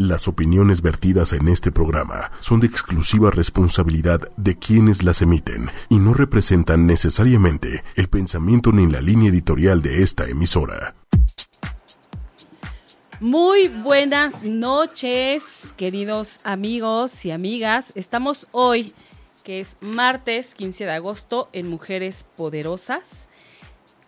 Las opiniones vertidas en este programa son de exclusiva responsabilidad de quienes las emiten y no representan necesariamente el pensamiento ni la línea editorial de esta emisora. Muy buenas noches, queridos amigos y amigas. Estamos hoy, que es martes 15 de agosto, en Mujeres Poderosas.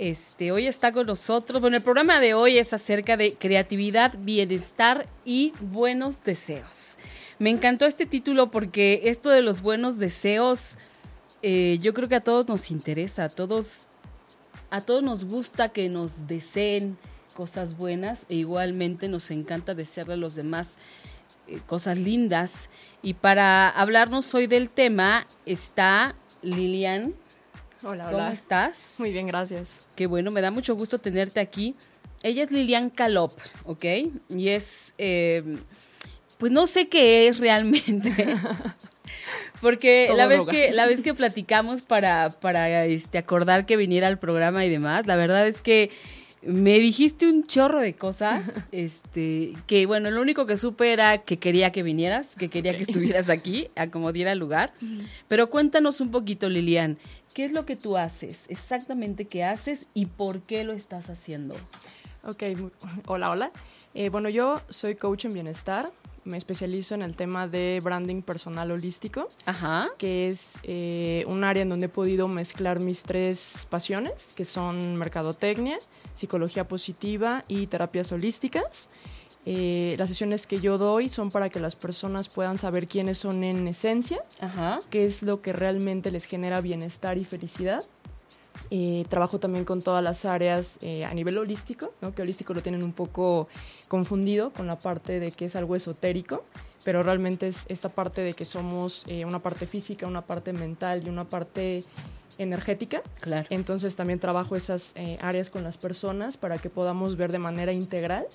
Este, hoy está con nosotros. Bueno, el programa de hoy es acerca de creatividad, bienestar y buenos deseos. Me encantó este título porque esto de los buenos deseos, eh, yo creo que a todos nos interesa, a todos, a todos nos gusta que nos deseen cosas buenas e igualmente nos encanta desearle a los demás eh, cosas lindas. Y para hablarnos hoy del tema está Lilian. Hola, hola. ¿Cómo estás? Muy bien, gracias. Qué bueno, me da mucho gusto tenerte aquí. Ella es Lilian Calop, ¿ok? Y es, eh, pues no sé qué es realmente. Porque la vez, que, la vez que platicamos para, para este, acordar que viniera al programa y demás, la verdad es que me dijiste un chorro de cosas, este, que bueno, lo único que supe era que quería que vinieras, que quería que estuvieras aquí, a como diera lugar. Pero cuéntanos un poquito, Lilian, ¿qué es lo que tú haces? Exactamente qué haces y por qué lo estás haciendo. Ok, hola, hola. Eh, bueno, yo soy coach en bienestar. Me especializo en el tema de branding personal holístico, Ajá. que es eh, un área en donde he podido mezclar mis tres pasiones, que son mercadotecnia, psicología positiva y terapias holísticas. Eh, las sesiones que yo doy son para que las personas puedan saber quiénes son en esencia, Ajá. qué es lo que realmente les genera bienestar y felicidad. Eh, trabajo también con todas las áreas eh, a nivel holístico, ¿no? que holístico lo tienen un poco confundido con la parte de que es algo esotérico, pero realmente es esta parte de que somos eh, una parte física, una parte mental y una parte energética. Claro. Entonces también trabajo esas eh, áreas con las personas para que podamos ver de manera integral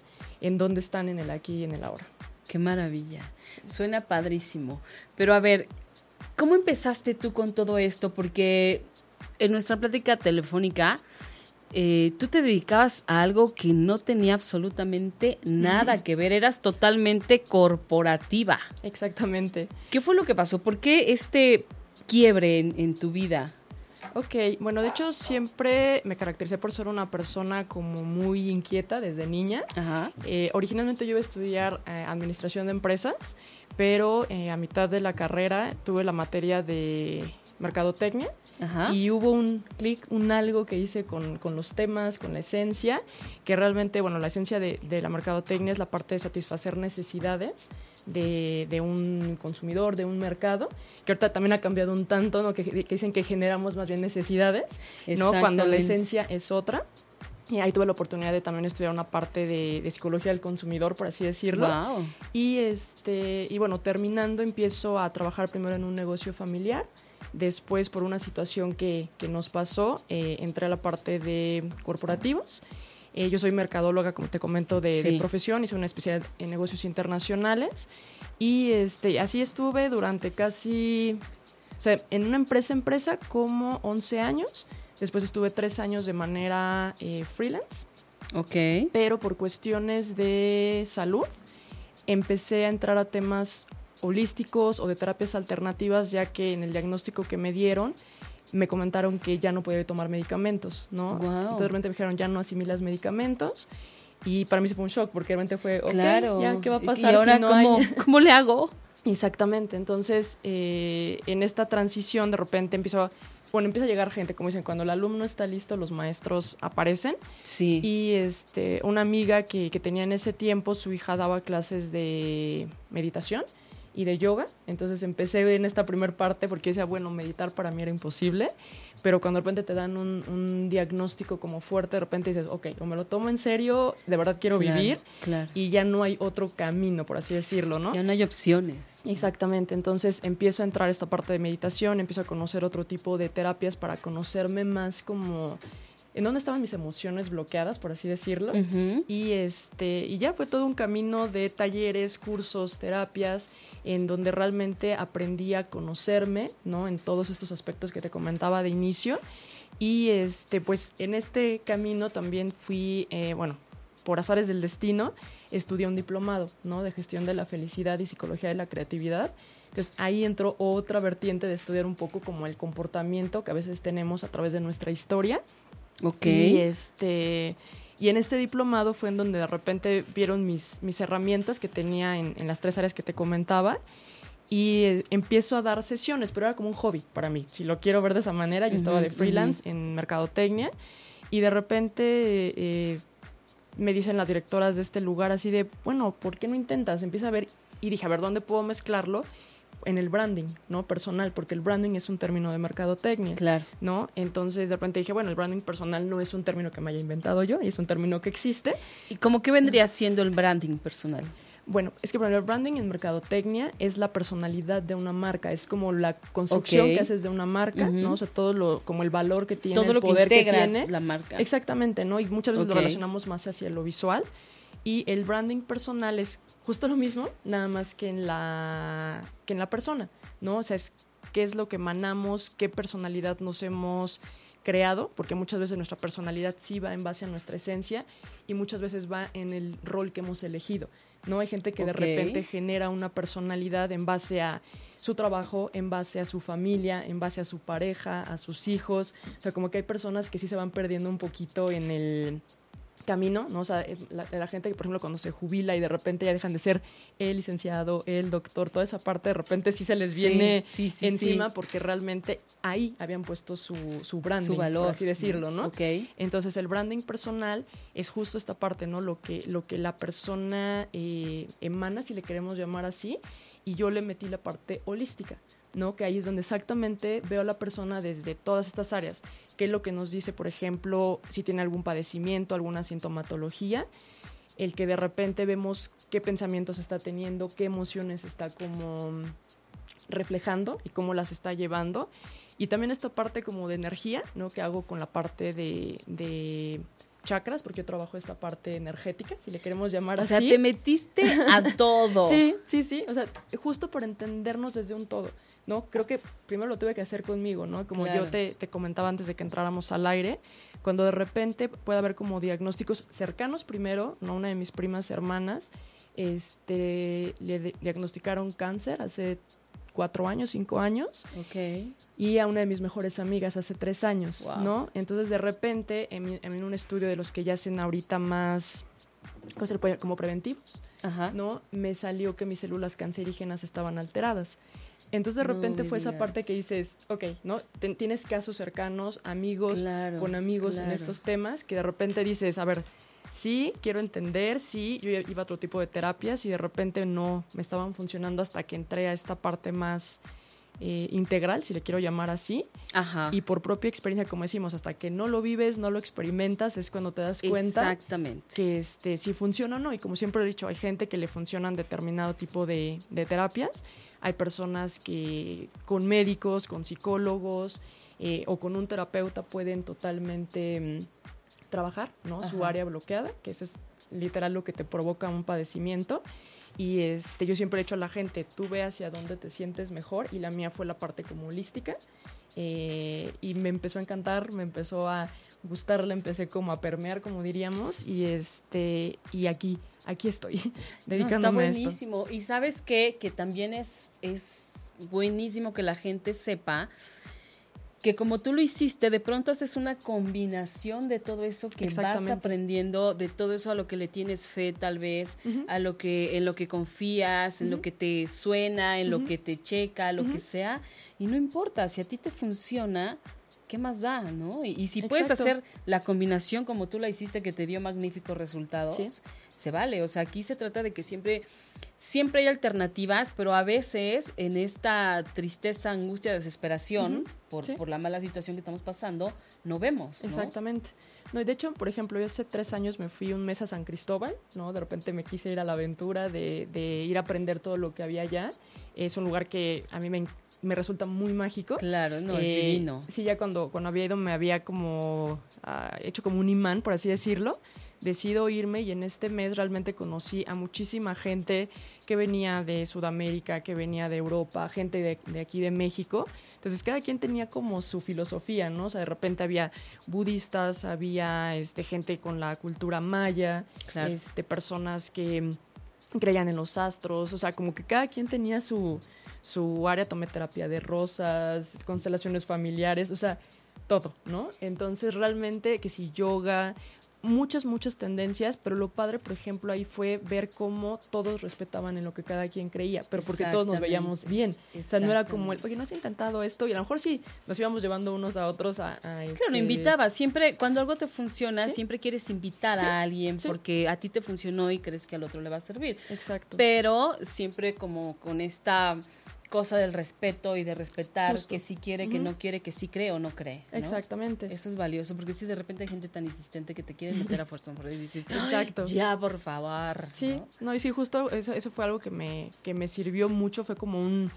en dónde están en el aquí y en el ahora. Qué maravilla. Suena padrísimo. Pero a ver, ¿cómo empezaste tú con todo esto? Porque en nuestra plática telefónica, eh, tú te dedicabas a algo que no tenía absolutamente nada que ver, eras totalmente corporativa. Exactamente. ¿Qué fue lo que pasó? ¿Por qué este quiebre en, en tu vida? Ok, bueno, de hecho siempre me caractericé por ser una persona como muy inquieta desde niña. Ajá. Eh, originalmente yo iba a estudiar eh, administración de empresas, pero eh, a mitad de la carrera tuve la materia de mercadotecnia Ajá. y hubo un clic, un algo que hice con, con los temas, con la esencia, que realmente, bueno, la esencia de, de la mercadotecnia es la parte de satisfacer necesidades de, de un consumidor, de un mercado, que ahorita también ha cambiado un tanto, ¿no? que, que dicen que generamos más bien necesidades, ¿no? cuando la esencia es otra. Y ahí tuve la oportunidad de también estudiar una parte de, de psicología del consumidor, por así decirlo. Wow. Y, este, y bueno, terminando empiezo a trabajar primero en un negocio familiar. Después, por una situación que, que nos pasó, eh, entré a la parte de corporativos. Eh, yo soy mercadóloga, como te comento, de, de Sí. profesión, hice una especialidad en negocios internacionales. Y este, así estuve durante casi, o sea, en una empresa empresa como 11 años. Después estuve tres años de manera eh, freelance Ok. pero por cuestiones de salud empecé a entrar a temas holísticos o de terapias alternativas, ya que en el diagnóstico que me dieron me comentaron que ya no podía tomar medicamentos, ¿no? Guau. Entonces de repente me dijeron, ya no asimilas medicamentos. Y para mí se fue un shock, porque realmente fue, ok, claro. ya, ¿qué va a ¿Y pasar ahora si no cómo, hay? cómo le hago? Exactamente, entonces eh, en esta transición de repente empiezo a, bueno, empieza a llegar gente, como dicen, cuando el alumno está listo, los maestros aparecen. Sí. Y este, una amiga que, que tenía en ese tiempo, su hija daba clases de meditación y de yoga. Entonces empecé en esta primer parte porque decía, bueno, meditar para mí era imposible. Pero cuando de repente te dan un, un diagnóstico como fuerte, de repente dices, ok, o me lo tomo en serio, de verdad quiero Claro, vivir. Claro. Y ya no hay otro camino, por así decirlo, ¿no? Ya no hay opciones. Exactamente, entonces empiezo a entrar esta parte de meditación, empiezo a conocer otro tipo de terapias para conocerme más como en dónde estaban mis emociones bloqueadas, por así decirlo. Ujú. Y este, y ya fue todo un camino de talleres, cursos, terapias, en donde realmente aprendí a conocerme, ¿no? En todos estos aspectos que te comentaba de inicio. Y este, pues en este camino también fui, eh, bueno, por azares del destino, estudié un diplomado, ¿no? De gestión de la felicidad y psicología de la creatividad. Entonces ahí entró otra vertiente de estudiar un poco como el comportamiento que a veces tenemos a través de nuestra historia. Ok. Y este y en este diplomado fue en donde de repente vieron mis, mis herramientas que tenía en, en las tres áreas que te comentaba y eh, empiezo a dar sesiones, pero era como un hobby para mí. Si lo quiero ver de esa manera, yo estaba de freelance en mercadotecnia y de repente eh, me dicen las directoras de este lugar así de, bueno, ¿por qué no intentas? Empieza a ver y dije, a ver, ¿dónde puedo mezclarlo? En el branding, ¿no? Personal, porque el branding es un término de mercadotecnia. Claro. ¿no? Entonces de repente dije, bueno, el branding personal no es un término que me haya inventado yo, y es un término que existe. ¿Y cómo que vendría siendo el branding personal? Bueno, es que ejemplo, el branding en mercadotecnia es la personalidad de una marca, es como la construcción que haces de una marca. ¿no? O sea, todo lo, como el valor que tiene, Todo el lo que poder que, integra tiene. la marca. Exactamente, ¿no? Y muchas veces lo relacionamos más hacia lo visual. Y el branding personal es justo lo mismo, nada más que en la, que en la persona, ¿no? O sea, es qué es lo que emanamos, qué personalidad nos hemos creado, porque muchas veces nuestra personalidad sí va en base a nuestra esencia y muchas veces va en el rol que hemos elegido, ¿no? Hay gente que de repente genera una personalidad en base a su trabajo, en base a su familia, en base a su pareja, a sus hijos, o sea, como que hay personas que sí se van perdiendo un poquito en el camino, ¿no? O sea, la, la gente que, por ejemplo, cuando se jubila y de repente ya dejan de ser el licenciado, el doctor, toda esa parte, de repente sí se les viene sí, sí, encima porque realmente ahí habían puesto su, su branding, su valor. por así decirlo, ¿no? Ok. Entonces el branding personal es justo esta parte, ¿no? Lo que, lo que la persona eh, emana, si le queremos llamar así, y yo le metí la parte holística, ¿no? Que ahí es donde exactamente veo a la persona desde todas estas áreas. ¿Qué es lo que nos dice, por ejemplo, si tiene algún padecimiento, alguna sintomatología? El que de repente vemos qué pensamientos está teniendo, qué emociones está como reflejando y cómo las está llevando. Y también esta parte como de energía, ¿no? Que hago con la parte de, de chakras, porque yo trabajo esta parte energética, si le queremos llamar O así. sea, te metiste a todo. Sí, sí, sí. O sea, justo por entendernos desde un todo, ¿no? Creo que primero lo tuve que hacer conmigo, ¿no? Como Claro. yo te, te comentaba antes de que entráramos al aire, cuando de repente puede haber como diagnósticos cercanos primero, ¿no? Una de mis primas hermanas, este, le diagnosticaron cáncer hace cuatro años, cinco años, Ok. y a una de mis mejores amigas hace tres años, Wow. ¿no? Entonces, de repente, en, en un estudio de los que ya hacen ahorita más, ¿cómo se le puede llamar? Como preventivos, Ajá. ¿no? Me salió que mis células cancerígenas estaban alteradas. Entonces, de repente fue esa parte que dices, ok, ¿no? Ten- tienes casos cercanos, amigos, Claro, con amigos en claro. estos temas, que de repente dices, a ver, sí, quiero entender, sí, yo iba a otro tipo de terapias y de repente no me estaban funcionando hasta que entré a esta parte más eh, integral, si le quiero llamar así. Ajá. Y por propia experiencia, como decimos, hasta que no lo vives, no lo experimentas, es cuando te das cuenta Exactamente. que este, si funciona o no. Y como siempre he dicho, hay gente que le funcionan determinado tipo de, de terapias. Hay personas que con médicos, con psicólogos eh, o con un terapeuta pueden totalmente mm, trabajar ¿no? su área bloqueada, que eso es literal lo que te provoca un padecimiento. Y este, yo siempre he dicho a la gente, tú ve hacia dónde te sientes mejor y la mía fue la parte como holística. Eh, y me empezó a encantar, me empezó a gustar, la empecé como a permear, como diríamos, y este, y aquí, aquí estoy, No, está dedicándome a esto. buenísimo. Y sabes qué? que también es, es buenísimo que la gente sepa que como tú lo hiciste, de pronto haces una combinación de todo eso que vas aprendiendo, de todo eso a lo que le tienes fe tal vez, a lo que, en lo que confías, en lo que te suena, en lo que te checa, lo que sea. Y no importa, si a ti te funciona, ¿qué más da, no? Y, y si puedes hacer la combinación como tú la hiciste que te dio magníficos resultados, Sí. se vale. O sea, aquí se trata de que siempre, siempre hay alternativas, pero a veces en esta tristeza, angustia, desesperación por, sí. por la mala situación que estamos pasando, no vemos. ¿no? Exactamente. No, y de hecho, por ejemplo, yo hace tres años me fui un mes a San Cristóbal, ¿no? De repente me quise ir a la aventura de, de ir a aprender todo lo que había allá. Es un lugar que a mí me, en- me resulta muy mágico. Claro, no, es Eh, divino. Sí, ya cuando, cuando había ido me había como ah, hecho como un imán, por así decirlo. decido irme y en este mes realmente conocí a muchísima gente que venía de Sudamérica, que venía de Europa, gente de, de, aquí de México. Entonces cada quien tenía como su filosofía, ¿no? O sea, de repente había budistas, había este, gente con la cultura maya, Claro. este, personas que creían en los astros, o sea, como que cada quien tenía su, su área, tomé terapia de rosas, constelaciones familiares, o sea, todo, ¿no? Entonces realmente que si yoga, muchas, muchas tendencias, pero lo padre, por ejemplo, ahí fue ver cómo todos respetaban en lo que cada quien creía, pero porque todos nos veíamos bien. O sea, no era como el, oye, ¿no has intentado esto? Y a lo mejor sí, nos íbamos llevando unos a otros a... a Claro, este- lo invitaba. Siempre, cuando algo te funciona, Sí. siempre quieres invitar Sí, a alguien sí. porque a ti te funcionó y crees que al otro le va a servir. Exacto. Pero siempre como con esta cosa del respeto y de respetar Justo. que si quiere, que no quiere, que sí cree o no cree. ¿no? Exactamente. Eso es valioso, porque si de repente hay gente tan insistente que te quiere meter a fuerza por dices, "Ay, Exacto. ya, por favor. Sí, ¿no? no, y sí, justo eso, eso fue algo que me, que me sirvió mucho, fue como un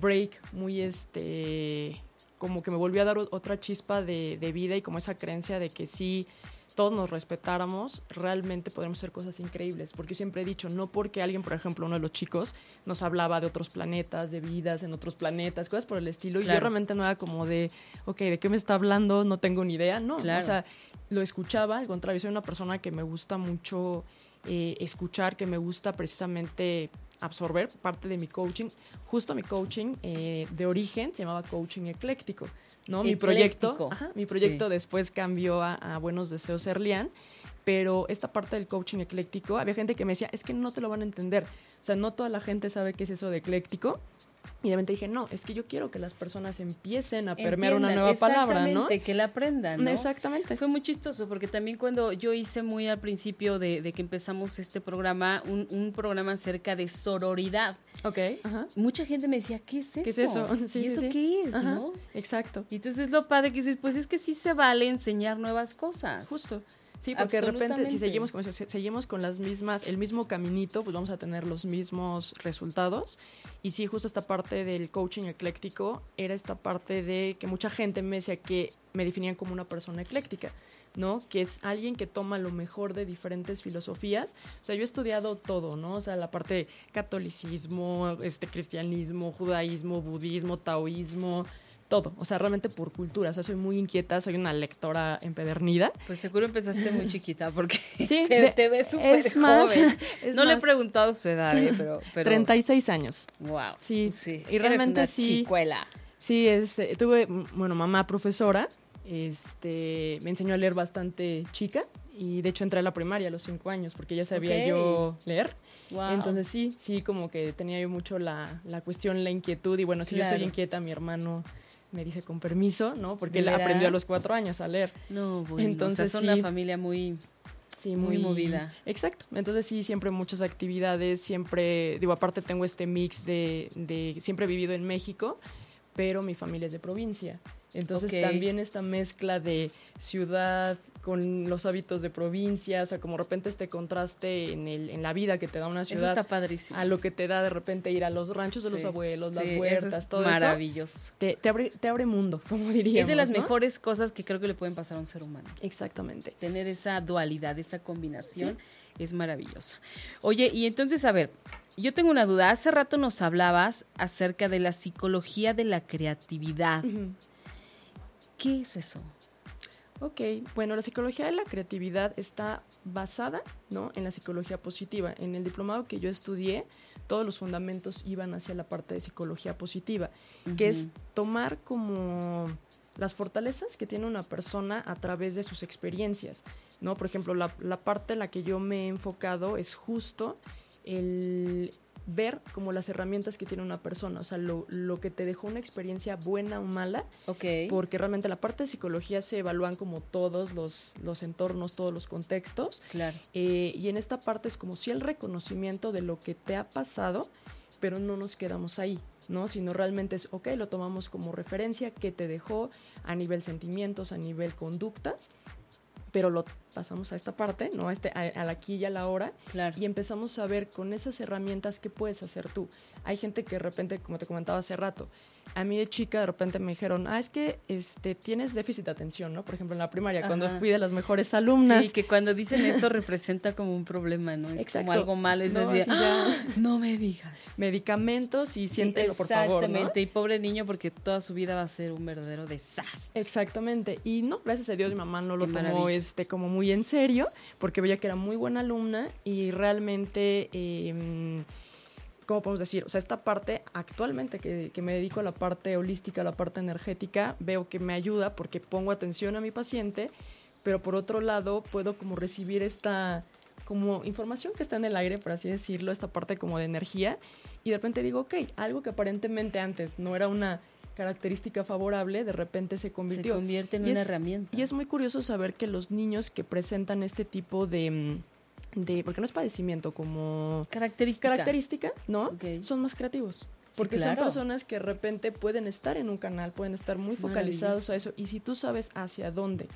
break muy este, como que me volvió a dar otra chispa de, de vida y como esa creencia de que sí todos nos respetáramos, realmente podremos hacer cosas increíbles. Porque yo siempre he dicho, no porque alguien, por ejemplo, uno de los chicos, nos hablaba de otros planetas, de vidas en otros planetas, cosas por el estilo, y yo realmente no era como de, ok, ¿de qué me está hablando? No tengo ni idea. No, Claro. o sea, lo escuchaba, al contrario, soy una persona que me gusta mucho eh, escuchar, que me gusta precisamente absorber parte de mi coaching. Justo mi coaching eh, de origen se llamaba coaching ecléctico, ¿no? Mi proyecto, ajá, mi proyecto Sí. después cambió a, a Buenos Deseos Erlian, pero esta parte del coaching ecléctico, había gente que me decía, es que no te lo van a entender. O sea, no toda la gente sabe qué es eso de ecléctico. Y de repente dije, no, es que yo quiero que las personas empiecen a permear una nueva palabra, ¿no? que la aprendan, ¿no? Exactamente. Fue muy chistoso porque también cuando yo hice muy al principio de, de que empezamos este programa, un, un programa acerca de sororidad, Ok, ajá. mucha gente me decía, ¿qué es eso? ¿Qué es eso? Sí, ¿Y sí, eso sí. qué es? Ajá, ¿no? Exacto. Y entonces lo padre que dices, pues es que sí se vale enseñar nuevas cosas. Justo. Sí, porque de repente si seguimos con eso, si seguimos con las mismas, el mismo caminito, pues vamos a tener los mismos resultados. Y sí, justo esta parte del coaching ecléctico era esta parte de que mucha gente me decía que me definían como una persona ecléctica, ¿no? Que es alguien que toma lo mejor de diferentes filosofías. O sea, yo he estudiado todo, ¿no? O sea, la parte de catolicismo, este cristianismo, judaísmo, budismo, taoísmo, todo. O sea, realmente por cultura. O sea, soy muy inquieta, soy una lectora empedernida. Pues seguro empezaste muy chiquita porque Sí, se de- te ve súper más, joven. no le he preguntado su edad, ¿eh? pero, pero 36 años. Wow. Sí, sí. y Eres realmente una sí. chicuela. Sí, este, tuve, bueno, mamá profesora, este, me enseñó a leer bastante chica y de hecho entré a la primaria a los cinco años porque ya sabía yo leer. Wow. Entonces sí, sí, como que tenía yo mucho la, la cuestión, la inquietud y bueno, si yo soy inquieta, mi hermano me dice con permiso, ¿no? Porque él ¿De aprendió a los cuatro años a leer. no, bueno, Entonces, o sea, son sí. una familia muy Sí, Muy movida. Exacto. Entonces sí, siempre muchas actividades, siempre, digo, aparte tengo este mix de, de siempre he vivido en México, pero mi familia es de provincia. Entonces también esta mezcla de ciudad con los hábitos de provincia, o sea, como de repente este contraste en, el, en la vida que te da una Eso ciudad está padrísimo. a lo que te da de repente ir a los ranchos de los Sí. abuelos, las eso huertas, es todo eso. maravilloso. Te, te abre, te abre mundo, como diríamos. Es de las ¿no? mejores cosas que creo que le pueden pasar a un ser humano. Exactamente. Tener esa dualidad, esa combinación es maravillosa. Oye, y entonces, a ver, yo tengo una duda. Hace rato nos hablabas acerca de la psicología de la creatividad. ¿Qué es eso? Ok, bueno, la psicología de la creatividad está basada ¿no? en la psicología positiva. En el diplomado que yo estudié, todos los fundamentos iban hacia la parte de psicología positiva, que es tomar como las fortalezas que tiene una persona a través de sus experiencias. ¿no? Por ejemplo, la, la parte en la que yo me he enfocado es justo el ver como las herramientas que tiene una persona, o sea, lo, lo que te dejó una experiencia buena o mala, Ok. porque realmente la parte de psicología se evalúan como todos los, los entornos, todos los contextos, Claro. eh, y en esta parte es como si el reconocimiento de lo que te ha pasado, pero no nos quedamos ahí, ¿no? Sino realmente es, ok, lo tomamos como referencia, qué te dejó a nivel sentimientos, a nivel conductas, pero lo pasamos a esta parte, ¿no? A, este, a, a la aquí y a la hora. Claro. Y empezamos a ver con esas herramientas qué puedes hacer tú. Hay gente que de repente, como te comentaba hace rato, a mí de chica de repente me dijeron, ah, es que este, tienes déficit de atención, ¿no? Por ejemplo, en la primaria, cuando Ajá. fui de las mejores alumnas. Sí, que cuando dicen eso representa como un problema, ¿no? Es Exacto. como algo malo. Es No, decir, sí. "Ah, no me digas. Medicamentos y Sí, siéntelo, por favor, ¿no? Exactamente. Y pobre niño, porque toda su vida va a ser un verdadero desastre. Exactamente. Y no, gracias a Dios mi mamá no lo tomó este como muy en serio, porque veía que era muy buena alumna y realmente, eh, ¿cómo podemos decir? O sea, esta parte actualmente que, me dedico a la parte holística, a la parte energética, veo que me ayuda porque pongo atención a mi paciente, pero por otro lado puedo como recibir esta como información que está en el aire, por así decirlo, esta parte como de energía, y de repente digo, ok, algo que aparentemente antes no era una característica favorable, de repente se Se convirtió. convierte en Y una es- herramienta. Y es muy curioso saber que los niños que presentan este tipo de, mm, de porque no es padecimiento, como característica. característica, ¿no? Son más creativos. Sí, Porque claro. son personas que de repente pueden estar en un canal, pueden estar muy focalizados a eso. Y si tú sabes hacia dónde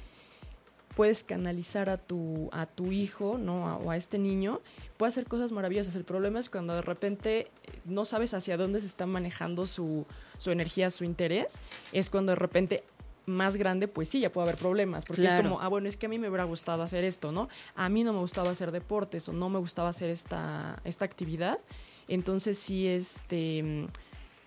puedes canalizar a tu, a tu hijo, ¿no? A- o a este niño, puede hacer cosas maravillosas. El problema es cuando de repente eh, no sabes hacia dónde se está manejando su, su energía, su interés, es cuando de repente más grande, pues sí, ya puede haber problemas, porque es Claro. como, ah, bueno, es que a mí me hubiera gustado hacer esto, ¿no? A mí no me gustaba hacer deportes o no me gustaba hacer esta, esta actividad. Entonces sí, este,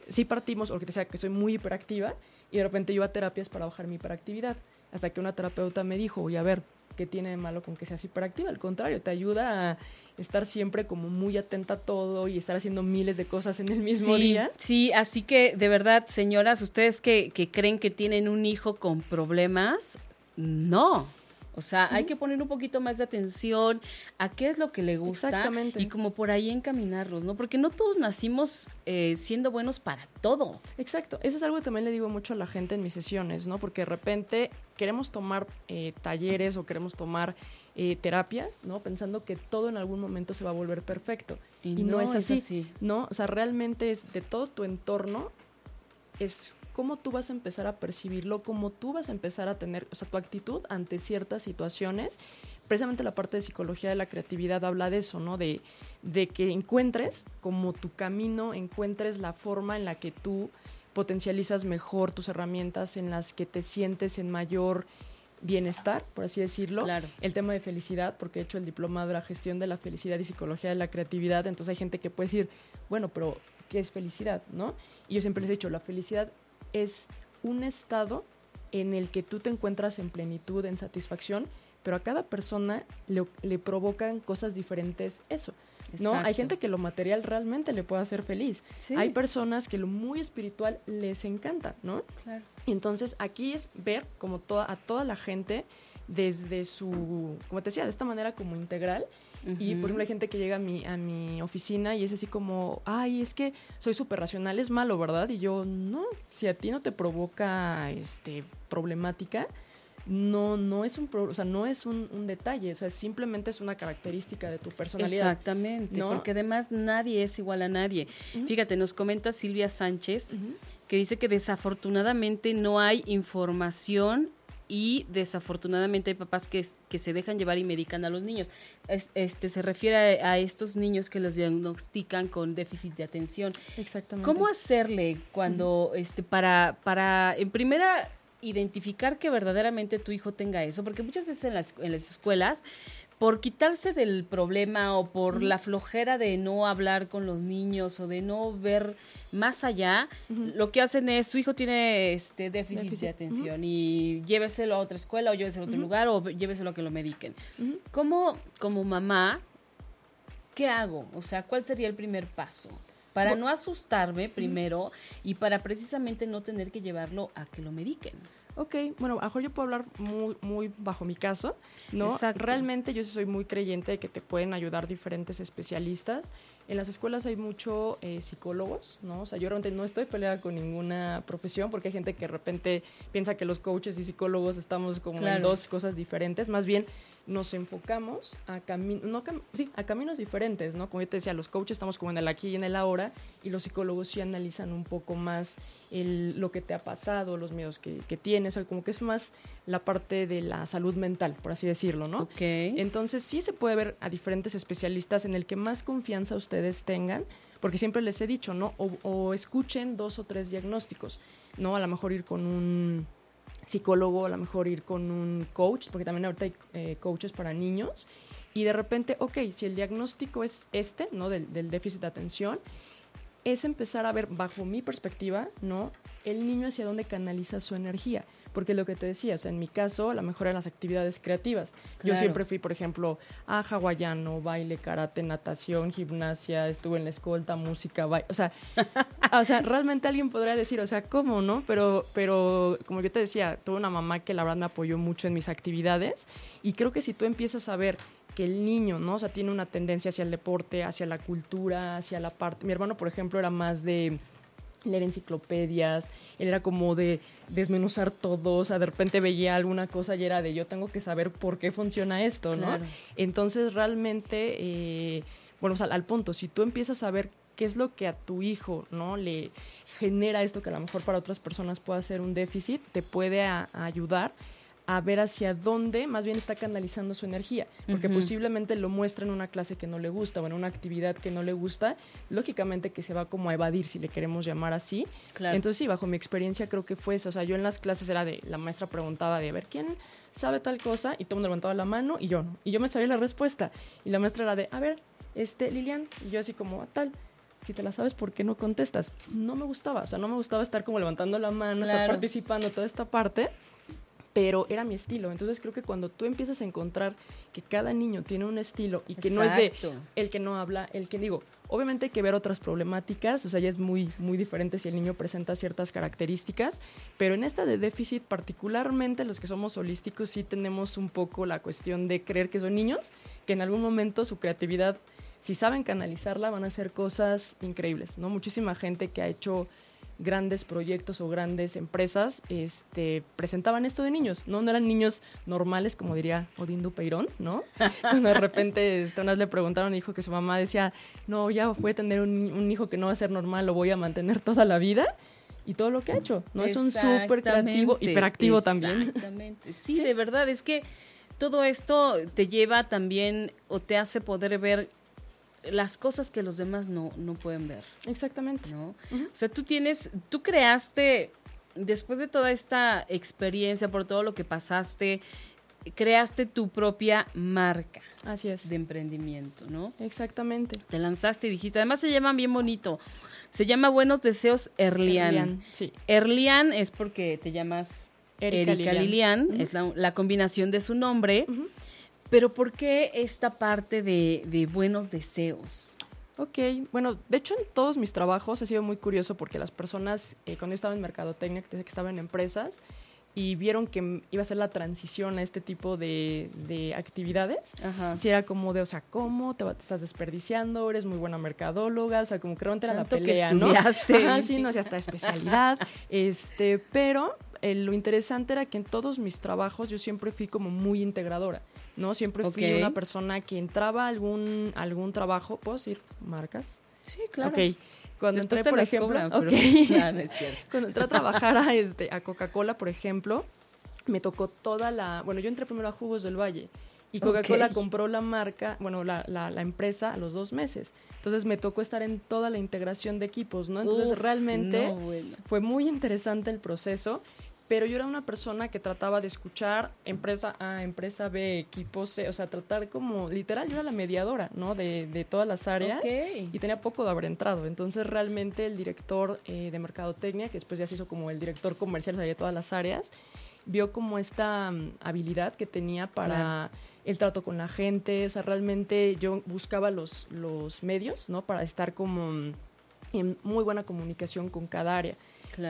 sí partimos, o que te sea que soy muy hiperactiva, y de repente yo iba a terapias para bajar mi hiperactividad. Hasta que una terapeuta me dijo, oye, a ver, ¿qué tiene de malo con que seas hiperactiva? Al contrario, te ayuda a estar siempre como muy atenta a todo y estar haciendo miles de cosas en el mismo sí, día. Sí, así que de verdad, señoras, ustedes que, que creen que tienen un hijo con problemas, no. O sea, hay que poner un poquito más de atención a qué es lo que le gusta y como por ahí encaminarlos, ¿no? Porque no todos nacimos eh, siendo buenos para todo. Exacto, eso es algo que también le digo mucho a la gente en mis sesiones, ¿no? Porque de repente queremos tomar eh, talleres o queremos tomar eh, terapias, ¿no? Pensando que todo en algún momento se va a volver perfecto. Y Y, no, no es es así, así. ¿no? O sea, realmente es de todo tu entorno, es cómo tú vas a empezar a percibirlo, cómo tú vas a empezar a tener, o sea, tu actitud ante ciertas situaciones. Precisamente la parte de psicología de la creatividad habla de eso, ¿no? De, de que encuentres como tu camino, encuentres la forma en la que tú potencializas mejor tus herramientas, en las que te sientes en mayor bienestar, por así decirlo. Claro. El tema de felicidad, porque he hecho el diploma de la gestión de la felicidad y psicología de la creatividad, entonces hay gente que puede decir, bueno, pero ¿qué es felicidad? ¿No? Y yo siempre les he dicho, la felicidad es un estado en el que tú te encuentras en plenitud, en satisfacción, pero a cada persona le, le provocan cosas diferentes eso. ¿no? Hay gente que lo material realmente le puede hacer feliz. Sí. Hay personas que lo muy espiritual les encanta, ¿no? Claro. Entonces aquí es ver como toda, a toda la gente desde su, como te decía, de esta manera como integral. Y por ejemplo hay gente que llega a mi, a mi oficina y es así como, ay, es que soy súper racional, es malo, ¿verdad? Y yo, no, si a ti no te provoca este, problemática, no, no es un, pro- o sea, no es un, un detalle, o sea, simplemente es una característica de tu personalidad. Exactamente, ¿no? porque además nadie es igual a nadie. Fíjate, nos comenta Silvia Sánchez que dice que desafortunadamente no hay información y desafortunadamente hay papás que, que se dejan llevar y medican a los niños. Es- este se refiere a, a estos niños que los diagnostican con déficit de atención. Exactamente. ¿Cómo hacerle cuando, este, para, para, en primera, identificar que verdaderamente tu hijo tenga eso? Porque muchas veces en las, en las escuelas, por quitarse del problema o por la flojera de no hablar con los niños o de no ver más allá, lo que hacen es, su hijo tiene este déficit, Déficit, de atención y lléveselo a otra escuela o lléveselo a otro lugar o lléveselo a que lo mediquen. ¿Cómo, como mamá, qué hago? O sea, ¿cuál sería el primer paso? Para no asustarme primero y para precisamente no tener que llevarlo a que lo mediquen. Ok, bueno, a lo mejor yo puedo hablar muy, muy bajo mi caso, ¿no? Exacto. Realmente yo soy muy creyente de que te pueden ayudar diferentes especialistas. En las escuelas hay mucho eh, psicólogos, ¿no? O sea, yo realmente no estoy peleada con ninguna profesión porque hay gente que de repente piensa que los coaches y psicólogos estamos como en dos cosas diferentes. Más bien, nos enfocamos a, no sí, a caminos diferentes, ¿no? Como yo te decía, los coaches estamos como en el aquí y en el ahora y los psicólogos sí analizan un poco más el, lo que te ha pasado, los miedos que, que tienes, o como que es más la parte de la salud mental, por así decirlo, ¿no? Ok. Entonces sí se puede ver a diferentes especialistas en el que más confianza ustedes tengan, porque siempre les he dicho, ¿no? O, o escuchen dos o tres diagnósticos, ¿no? A lo mejor ir con un psicólogo, a lo mejor ir con un coach, porque también ahorita hay eh, coaches para niños, y de repente, ok, si el diagnóstico es este, ¿no? Del, del, déficit de atención, es empezar a ver, bajo mi perspectiva, ¿no? El niño hacia dónde canaliza su energía porque lo que te decía, o sea, en mi caso, la mejor eran las actividades creativas. Yo siempre fui, por ejemplo, a hawaiano, baile, karate, natación, gimnasia, estuve en la escolta, música, baile, o sea, o sea, realmente alguien podría decir, o sea, ¿cómo, no? Pero, pero como yo te decía, tuve una mamá que la verdad me apoyó mucho en mis actividades y creo que si tú empiezas a ver que el niño, ¿no? O sea, tiene una tendencia hacia el deporte, hacia la cultura, hacia la parte... Mi hermano, por ejemplo, era más de leer enciclopedias, él era como de desmenuzar todo, o sea, de repente veía alguna cosa y era de yo tengo que saber por qué funciona esto, ¿no? Entonces realmente, eh, bueno, o sea, al punto, si tú empiezas a ver qué es lo que a tu hijo, ¿no? Le genera esto que a lo mejor para otras personas pueda ser un déficit, te puede ayudar a ver hacia dónde más bien está canalizando su energía, porque posiblemente lo muestra en una clase que no le gusta o en una actividad que no le gusta, lógicamente que se va como a evadir, si le queremos llamar así. Entonces sí, bajo mi experiencia creo que fue eso, o sea, yo en las clases era de, la maestra preguntaba de, a ver, ¿quién sabe tal cosa? Y todo el mundo levantaba la mano y yo no, y yo me sabía la respuesta, y la maestra era de, a ver, este, Lilian, y yo así como, a tal si te la sabes, ¿por qué no contestas? No me gustaba, o sea, no me gustaba estar como levantando la mano, estar participando, toda esta parte pero era mi estilo. Entonces creo que cuando tú empiezas a encontrar que cada niño tiene un estilo y que no es de el que no habla, el que digo, obviamente hay que ver otras problemáticas, o sea, ya es muy, muy diferente si el niño presenta ciertas características, pero en esta de déficit, particularmente los que somos holísticos, sí tenemos un poco la cuestión de creer que son niños, que en algún momento su creatividad, si saben canalizarla, van a hacer cosas increíbles, ¿no? Muchísima gente que ha hecho grandes proyectos o grandes empresas este, presentaban esto de niños, ¿no? No eran niños normales, como diría Odín Dupeirón, ¿no? Cuando de repente este, una vez le preguntaron, dijo que su mamá decía, no, ya voy a tener un, hijo que no va a ser normal, lo voy a mantener toda la vida y todo lo que ha hecho, ¿no? Es un súper creativo, hiperactivo también. Exactamente, sí, de verdad, es que todo esto te lleva también o te hace poder ver las cosas que los demás no, no pueden ver. Exactamente. ¿no? O sea, tú tienes, tú creaste, después de toda esta experiencia, por todo lo que pasaste, creaste tu propia marca. Así es. De emprendimiento, ¿no? Exactamente. Te lanzaste y dijiste, además se llaman bien bonito. Se llama Buenos Deseos Erlian. Erlian, sí. Erlian es porque te llamas Erika, Lilian, es la, combinación de su nombre. Pero ¿por qué esta parte de, buenos deseos? Ok, bueno, de hecho en todos mis trabajos ha sido muy curioso porque las personas, eh, cuando yo estaba en mercadotecnia, que estaba en empresas, y vieron que iba a ser la transición a este tipo de, actividades, si era como de, o sea, ¿cómo? Te, estás desperdiciando, eres muy buena mercadóloga, o sea, como que realmente era la pelea, ¿no? Ajá, sí, no, o sea, hasta especialidad, este, pero eh, lo interesante era que en todos mis trabajos yo siempre fui como muy integradora. ¿No? Siempre fui una persona que entraba a algún, algún trabajo, ¿puedo decir marcas? Sí, claro. Ok. Cuando entré, por ejemplo, Cuando entré a trabajar a, este, a Coca-Cola, por ejemplo, me tocó toda la... Bueno, yo entré primero a Jugos del Valle y Coca-Cola compró la marca, bueno, la, la, la, empresa a los dos meses. Entonces me tocó estar en toda la integración de equipos, ¿no? Entonces realmente fue muy interesante el proceso pero yo era una persona que trataba de escuchar empresa A, empresa B, equipo C, o sea, tratar como, literal, yo era la mediadora, ¿no? De, de todas las áreas y tenía poco de haber entrado. Entonces, realmente el director eh, de Mercadotecnia, que después ya se hizo como el director comercial de todas las áreas, vio como esta mm, habilidad que tenía para... el trato con la gente, o sea, realmente yo buscaba los, los medios, ¿no? Para estar como en muy buena comunicación con cada área.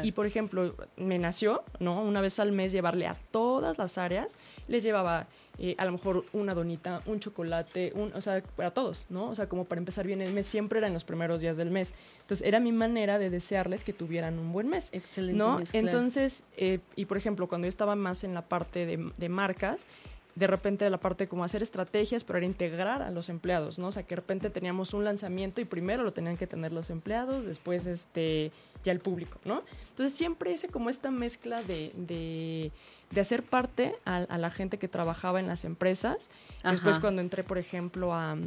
Y por ejemplo, me nació, ¿no? Una vez al mes llevarle a todas las áreas, les llevaba eh, a lo mejor una donita, un chocolate, un, o sea, para todos, ¿no? O sea, como para empezar bien el mes, siempre era en los primeros días del mes. Entonces, era mi manera de desearles que tuvieran un buen mes. Excelente. ¿no? Entonces, eh, y por ejemplo, cuando yo estaba más en la parte de, de marcas, de repente la parte como hacer estrategias, pero era integrar a los empleados, ¿no? O sea, que de repente teníamos un lanzamiento y primero lo tenían que tener los empleados, después este, ya el público, ¿no? Entonces siempre hice como esta mezcla de, de, de hacer parte a, a, la gente que trabajaba en las empresas. Ajá. Después cuando entré, por ejemplo, a,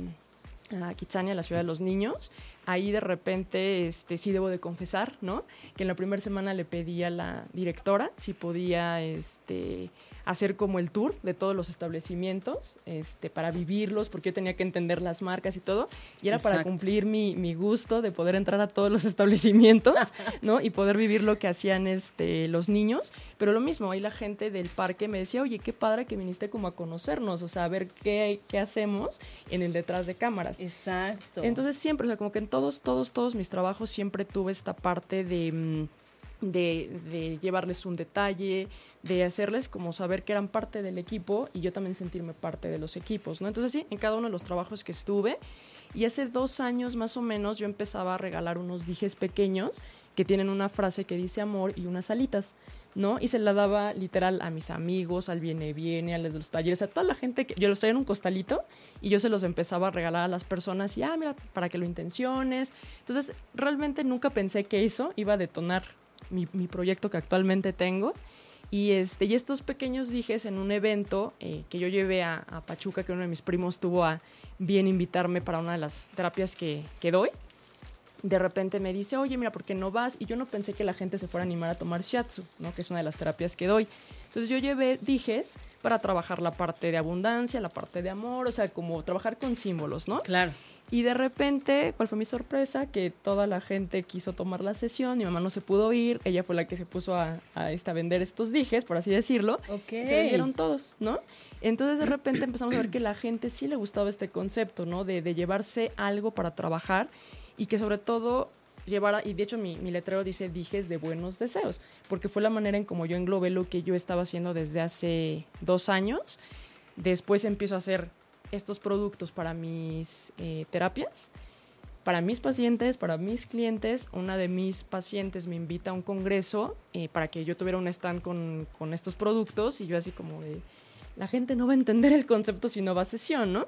a Kitsania, la ciudad de los niños, ahí de repente este, sí debo de confesar, ¿no? Que en la primera semana le pedí a la directora si podía este, hacer como el tour de todos los establecimientos este, para vivirlos, porque yo tenía que entender las marcas y todo, y era Exacto. para cumplir mi, mi, gusto de poder entrar a todos los establecimientos, ¿no? Y poder vivir lo que hacían este, los niños, pero lo mismo, ahí la gente del parque me decía, oye, qué padre que viniste como a conocernos, o sea, a ver qué, qué hacemos en el detrás de cámaras. Exacto. Entonces siempre, o sea, como que en todos, todos, todos mis trabajos siempre tuve esta parte de... De, de, llevarles un detalle, de hacerles como saber que eran parte del equipo y yo también sentirme parte de los equipos, ¿no? Entonces sí, en cada uno de los trabajos que estuve y hace dos años más o menos yo empezaba a regalar unos dijes pequeños que tienen una frase que dice amor y unas alitas, ¿no? Y se la daba literal a mis amigos, al viene viene, a los talleres, a toda la gente que yo los traía en un costalito y yo se los empezaba a regalar a las personas y ah, mira, para que lo intenciones. Entonces, realmente nunca pensé que eso iba a detonar mi, proyecto que actualmente tengo. Y, este, y estos pequeños dijes en un evento eh, que yo llevé a, a, Pachuca, que uno de mis primos tuvo a bien invitarme para una de las terapias que, que doy. De repente me dice, oye, mira, ¿por qué no vas? Y yo no pensé que la gente se fuera a animar a tomar shiatsu, ¿no? que es una de las terapias que doy. Entonces yo llevé dijes para trabajar la parte de abundancia, la parte de amor, o sea, como trabajar con símbolos, ¿no? Claro. Y de repente, ¿cuál fue mi sorpresa? Que toda la gente quiso tomar la sesión, mi mamá no se pudo ir, ella fue la que se puso a, a, esta, a vender estos dijes, por así decirlo. Okay. Se vendieron todos, ¿no? Entonces de repente empezamos a ver que la gente sí le gustaba este concepto, ¿no? De, de llevarse algo para trabajar y que sobre todo llevara, y de hecho mi, mi, letrero dice dijes de buenos deseos, porque fue la manera en como yo englobé lo que yo estaba haciendo desde hace dos años. Después empiezo a hacer estos productos para mis eh, terapias, para mis pacientes, para mis clientes. Una de mis pacientes me invita a un congreso eh, para que yo tuviera un stand con, con, estos productos y yo así como de, la gente no va a entender el concepto si no va a sesión, ¿no?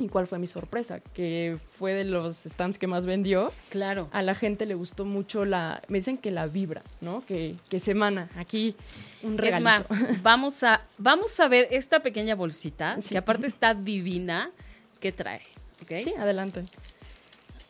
¿Y cuál fue mi sorpresa? Que fue de los stands que más vendió. Claro. A la gente le gustó mucho la. Me dicen que la vibra, ¿no? Que, que se emana. Aquí un regalito. Es más, vamos a, vamos a ver esta pequeña bolsita, sí. que aparte está divina. ¿Qué trae? ¿Okay? Sí, adelante.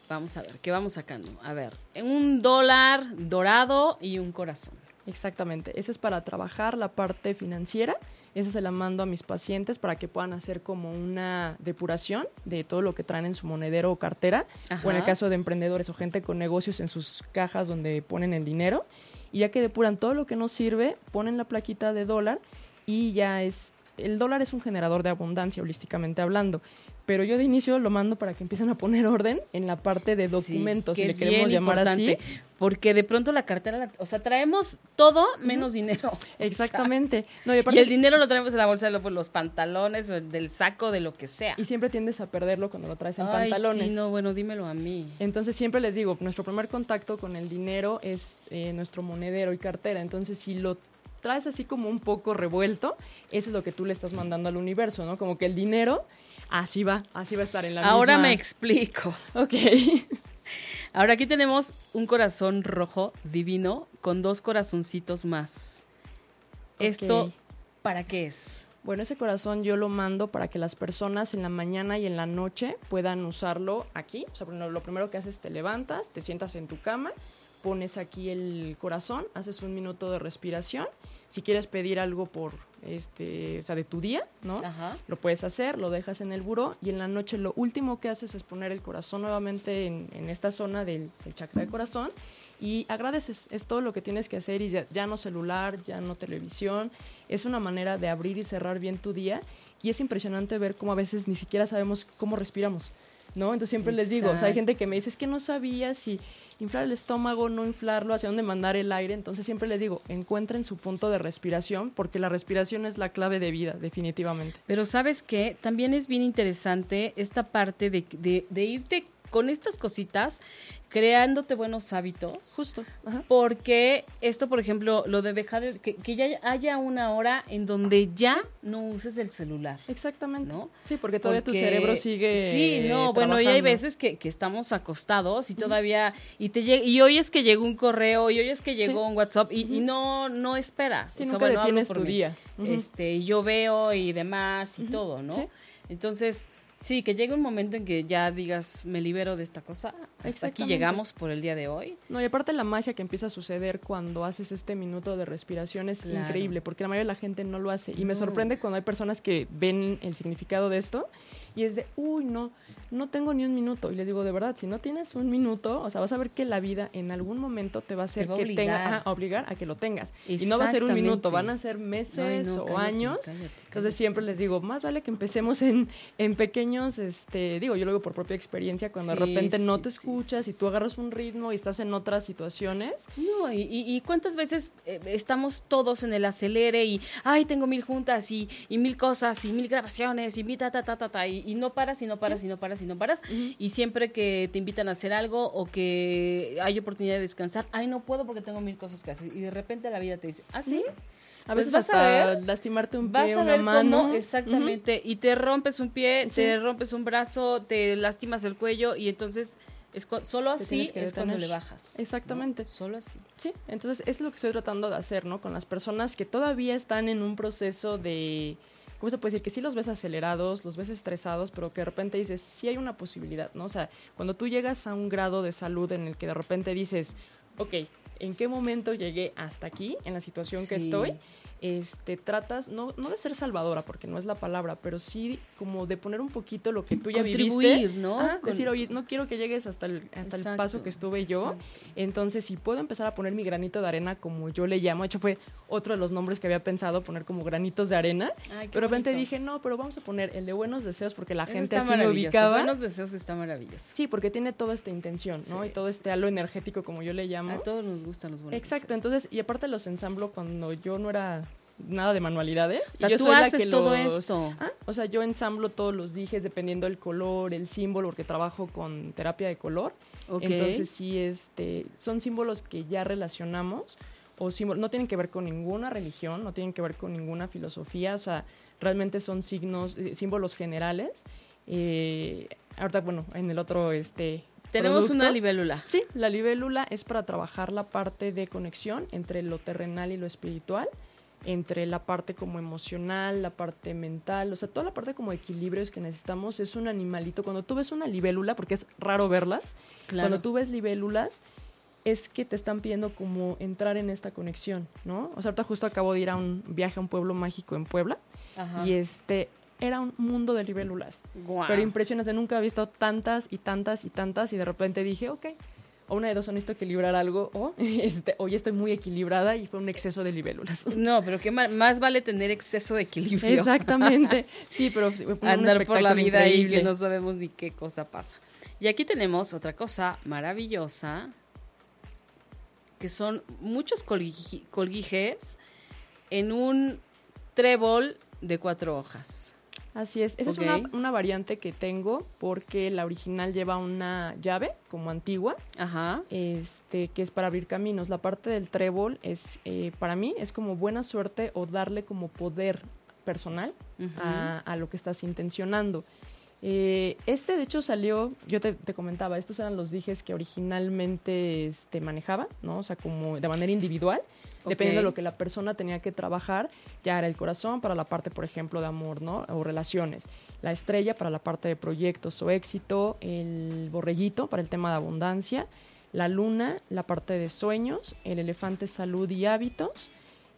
Vamos a ver, ¿qué vamos sacando? A ver, un dólar dorado y un corazón. Exactamente. Ese es para trabajar la parte financiera. Esa se la mando a mis pacientes para que puedan hacer como una depuración de todo lo que traen en su monedero o cartera. Ajá. O en el caso de emprendedores o gente con negocios en sus cajas donde ponen el dinero. Y ya que depuran todo lo que no sirve, ponen la plaquita de dólar y ya es... El dólar es un generador de abundancia, holísticamente hablando. Pero yo de inicio lo mando para que empiecen a poner orden en la parte de documentos, sí, si le queremos llamar importante, así. Porque de pronto la cartera, o sea, traemos todo menos uh -huh. dinero. Exactamente. No, y, y, el dinero lo traemos en la bolsa de los pantalones, o del saco, de lo que sea. Y siempre tiendes a perderlo cuando lo traes en Ay, pantalones. Sí, no, bueno, dímelo a mí. Entonces siempre les digo, nuestro primer contacto con el dinero es eh, nuestro monedero y cartera. Entonces si lo traes así como un poco revuelto, eso es lo que tú le estás mandando al universo, ¿no? Como que el dinero, así va, así va a estar en la Ahora misma... me explico. Ok. Ahora aquí tenemos un corazón rojo divino con dos corazoncitos más. Okay. ¿Esto para qué es? Bueno, ese corazón yo lo mando para que las personas en la mañana y en la noche puedan usarlo aquí. O sea, lo primero que haces, te levantas, te sientas en tu cama, pones aquí el corazón, haces un minuto de respiración. Si quieres pedir algo por este, o sea, de tu día, ¿no? Ajá. Lo puedes hacer, lo dejas en el buró y en la noche lo último que haces es poner el corazón nuevamente en, en esta zona del, del, chakra del corazón y agradeces. Es todo lo que tienes que hacer y ya, ya no celular, ya no televisión. Es una manera de abrir y cerrar bien tu día y es impresionante ver cómo a veces ni siquiera sabemos cómo respiramos. ¿No? Entonces siempre les digo, o sea, hay gente que me dice, es que no sabía si inflar el estómago, no inflarlo, hacia dónde mandar el aire. Entonces siempre les digo, encuentren su punto de respiración, porque la respiración es la clave de vida, definitivamente. Pero sabes que también es bien interesante esta parte de, de, de irte con estas cositas creándote buenos hábitos. Justo. Porque esto, por ejemplo, lo de dejar, que, que, ya haya una hora en donde ya no uses el celular. Exactamente. ¿no? Sí, porque todavía tu cerebro sigue. Sí, no, bueno, y hay veces que, que estamos acostados y todavía, y te y hoy es que llegó un correo, y hoy es que llegó un WhatsApp, y, y, no, no esperas. Sí, o sea, nunca bueno, detienes tu día. Este, y yo veo y demás y todo, ¿no? Entonces, Sí, que llegue un momento en que ya digas, me libero de esta cosa. Hasta aquí llegamos por el día de hoy. No, y aparte la magia que empieza a suceder cuando haces este minuto de respiración es increíble, porque la mayoría de la gente no lo hace. Y me sorprende cuando hay personas que ven el significado de esto y es de, uy, no, no tengo ni un minuto. Y le digo, de verdad, si no tienes un minuto, o sea, vas a ver que la vida en algún momento te va a hacer que tenga, a obligar a que lo tengas. Y no va a ser un minuto, van a ser meses o años. Entonces siempre les digo, más vale que empecemos en, en pequeños, este, digo, yo lo digo por propia experiencia, cuando de repente no te escuchas y tú agarras un ritmo y estás en otras situaciones. No, y, y cuántas veces eh, estamos todos en el acelere y, ay, tengo mil juntas y, y mil cosas y mil grabaciones y mil ta, ta, ta, ta, ta, y, no paras y no paras y no paras y no paras. Y siempre que te invitan a hacer algo o que hay oportunidad de descansar, ay, no puedo porque tengo mil cosas que hacer. Y de repente la vida te dice, ¿ah, sí? A veces pues vas a ver, lastimarte un pie, vas a ver mano. Cómo, exactamente, y te rompes un pie, te rompes un brazo, te lastimas el cuello y entonces es solo así es cuando le bajas. Exactamente. Solo así. Sí, entonces es lo que estoy tratando de hacer, ¿no? Con las personas que todavía están en un proceso de ¿cómo se puede decir? Que sí los ves acelerados, los ves estresados, pero que de repente dices, sí hay una posibilidad, ¿no? O sea, cuando tú llegas a un grado de salud en el que de repente dices, ok, ¿en qué momento llegué hasta aquí, en la situación que estoy? Este, tratas, no, no de ser salvadora, porque no es la palabra, pero sí como de poner un poquito lo que tú ya viviste. ¿no? decir, oye, no quiero que llegues hasta el, hasta el paso que estuve yo. Entonces, si puedo empezar a poner mi granito de arena, como yo le llamo, de hecho fue otro de los nombres que había pensado poner como granitos de arena. pero de repente dije, no, pero vamos a poner el de buenos deseos porque la gente así lo ubicaba. Buenos deseos está maravilloso. Sí, porque tiene toda esta intención, ¿no? y todo este halo energético, como yo le llamo. A todos nos gustan los buenos Exacto, entonces, y aparte los ensamblo cuando yo no era nada de manualidades. O sea, yo tú soy haces la que todo esto. ¿Ah? O sea, yo ensamblo todos los dijes dependiendo del color, el símbolo, porque trabajo con terapia de color. Entonces sí, este, son símbolos que ya relacionamos o símbolos, no tienen que ver con ninguna religión, no tienen que ver con ninguna filosofía, o sea, realmente son signos, eh, símbolos generales. Eh, ahorita, bueno, en el otro, este, tenemos una libélula. Sí, la libélula es para trabajar la parte de conexión entre lo terrenal y lo espiritual entre la parte como emocional, la parte mental, o sea, toda la parte como equilibrios que necesitamos es un animalito. Cuando tú ves una libélula, porque es raro verlas, cuando tú ves libélulas, es que te están pidiendo como entrar en esta conexión, ¿no? O sea, ahorita justo acabo de ir a un viaje a un pueblo mágico en Puebla y este era un mundo de libélulas. Pero impresionante, nunca he visto tantas y tantas y tantas y de repente dije, ok, o una de dos, necesito equilibrar algo, o, este, o ya estoy muy equilibrada y fue un exceso de libélulas. No, pero qué más vale tener exceso de equilibrio. Exactamente. Sí, pero andar por la vida y que no sabemos ni qué cosa pasa. Y aquí tenemos otra cosa maravillosa, que son muchos colguijes en un trébol de cuatro hojas. Así es, esa es una, una, variante que tengo porque la original lleva una llave como antigua, Ajá. este que es para abrir caminos. La parte del trébol es, eh, para mí, es como buena suerte o darle como poder personal a, a, lo que estás intencionando. Eh, este, de hecho, salió, yo te, te, comentaba, estos eran los dijes que originalmente este, manejaba, ¿no? O sea, como de manera individual. Dependiendo de lo que la persona tenía que trabajar, ya era el corazón para la parte, por ejemplo, de amor, ¿no? O relaciones. La estrella para la parte de proyectos o éxito. El borreguito para el tema de abundancia. La luna, la parte de sueños. El elefante, salud y hábitos.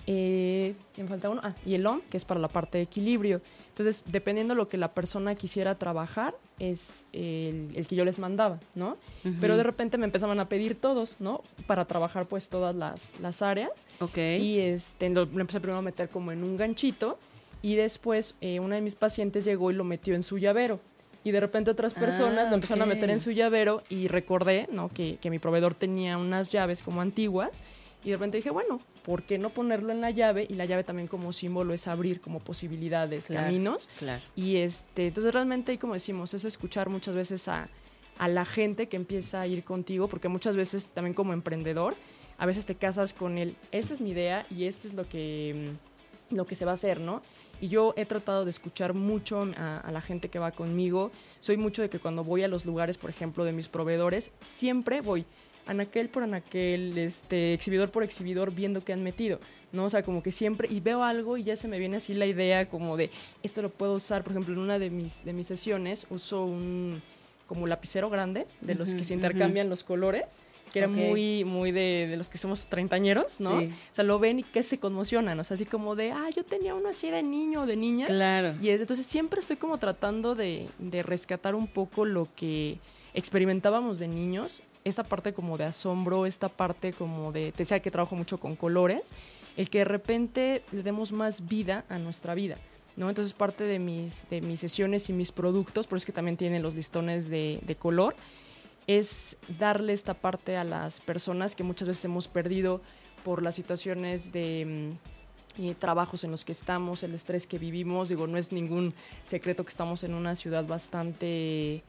Eh, me falta uno? Ah, y el OM, que es para la parte de equilibrio. Entonces, dependiendo de lo que la persona quisiera trabajar, es el, que yo les mandaba, ¿no? Pero de repente me empezaban a pedir todos, ¿no? Para trabajar pues todas las, las áreas. Ok. Y este, lo, empecé primero a meter como en un ganchito y después eh, una de mis pacientes llegó y lo metió en su llavero. Y de repente otras personas Ah, lo empezaron a meter en su llavero y recordé, ¿no? Que, que mi proveedor tenía unas llaves como antiguas y de repente dije, bueno, ¿por qué no ponerlo en la llave? Y la llave también como símbolo es abrir como posibilidades, Claro. caminos. Claro. Y este, entonces realmente, ahí como decimos, es escuchar muchas veces a, a la gente que empieza a ir contigo, porque muchas veces también como emprendedor, a veces te casas con el, esta es mi idea y este es lo que, mm, lo que se va a hacer, ¿no? Y yo he tratado de escuchar mucho a, a la gente que va conmigo. Soy mucho de que cuando voy a los lugares, por ejemplo, de mis proveedores, siempre voy anaquel por anaquel, este, exhibidor por exhibidor, viendo qué han metido, ¿no? O sea, como que siempre, y veo algo y ya se me viene así la idea como de, esto lo puedo usar, por ejemplo, en una de mis, de mis sesiones uso un como lapicero grande, de los que se intercambian los colores, que era muy, muy de, de los que somos treintañeros, ¿no? Sí. O sea, lo ven y que se conmocionan, o sea, así como de, ah, yo tenía uno así de niño o de niña. Claro. Y es, entonces siempre estoy como tratando de, de rescatar un poco lo que experimentábamos de niños, esta parte como de asombro, esta parte como de, te decía que trabajo mucho con colores, el que de repente le demos más vida a nuestra vida. ¿no? Entonces parte de mis, de mis sesiones y mis productos, por eso es que también tienen los listones de, de color, es darle esta parte a las personas que muchas veces hemos perdido por las situaciones de mm, eh, trabajos en los que estamos, el estrés que vivimos. Digo, no es ningún secreto que estamos en una ciudad bastante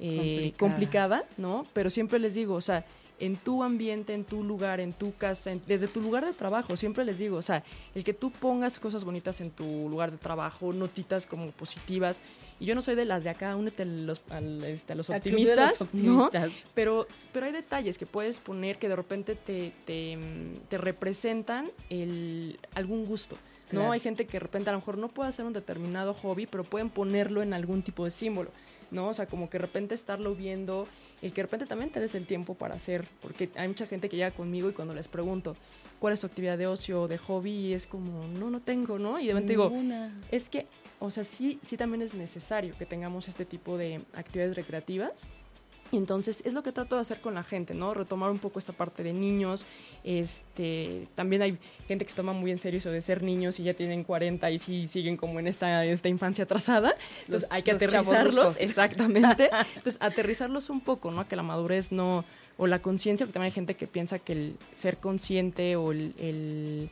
eh, Complicada. complicada, ¿no? Pero siempre les digo, o sea, en tu ambiente, en tu lugar, en tu casa, en- desde tu lugar de trabajo, siempre les digo, o sea, el que tú pongas cosas bonitas en tu lugar de trabajo, notitas como positivas, y yo no soy de las de acá, únete a los, este, a los optimistas, ¿no? optimistas. Pero, pero hay detalles que puedes poner que de repente te, te, te representan el, algún gusto. ¿No? Claro. Hay gente que de repente a lo mejor no puede hacer un determinado hobby, pero pueden ponerlo en algún tipo de símbolo. ¿no? O sea, como que de repente estarlo viendo, el que de repente también te des el tiempo para hacer, porque hay mucha gente que llega conmigo y cuando les pregunto, ¿cuál es tu actividad de ocio o de hobby? Y es como, no, no tengo, ¿no? Y de repente digo, es que, o sea, sí, sí también es necesario que tengamos este tipo de actividades recreativas. Y Entonces, es lo que trato de hacer con la gente, ¿no? Retomar un poco esta parte de niños. Este, también hay gente que se toma muy en serio eso de ser niños y ya tienen 40 y sí siguen como en esta, esta infancia atrasada. Entonces, Los- hay que los aterrizarlos. Exactamente. Entonces, aterrizarlos un poco, ¿no? Que la madurez no, o la conciencia, porque también hay gente que piensa que el ser consciente o el, el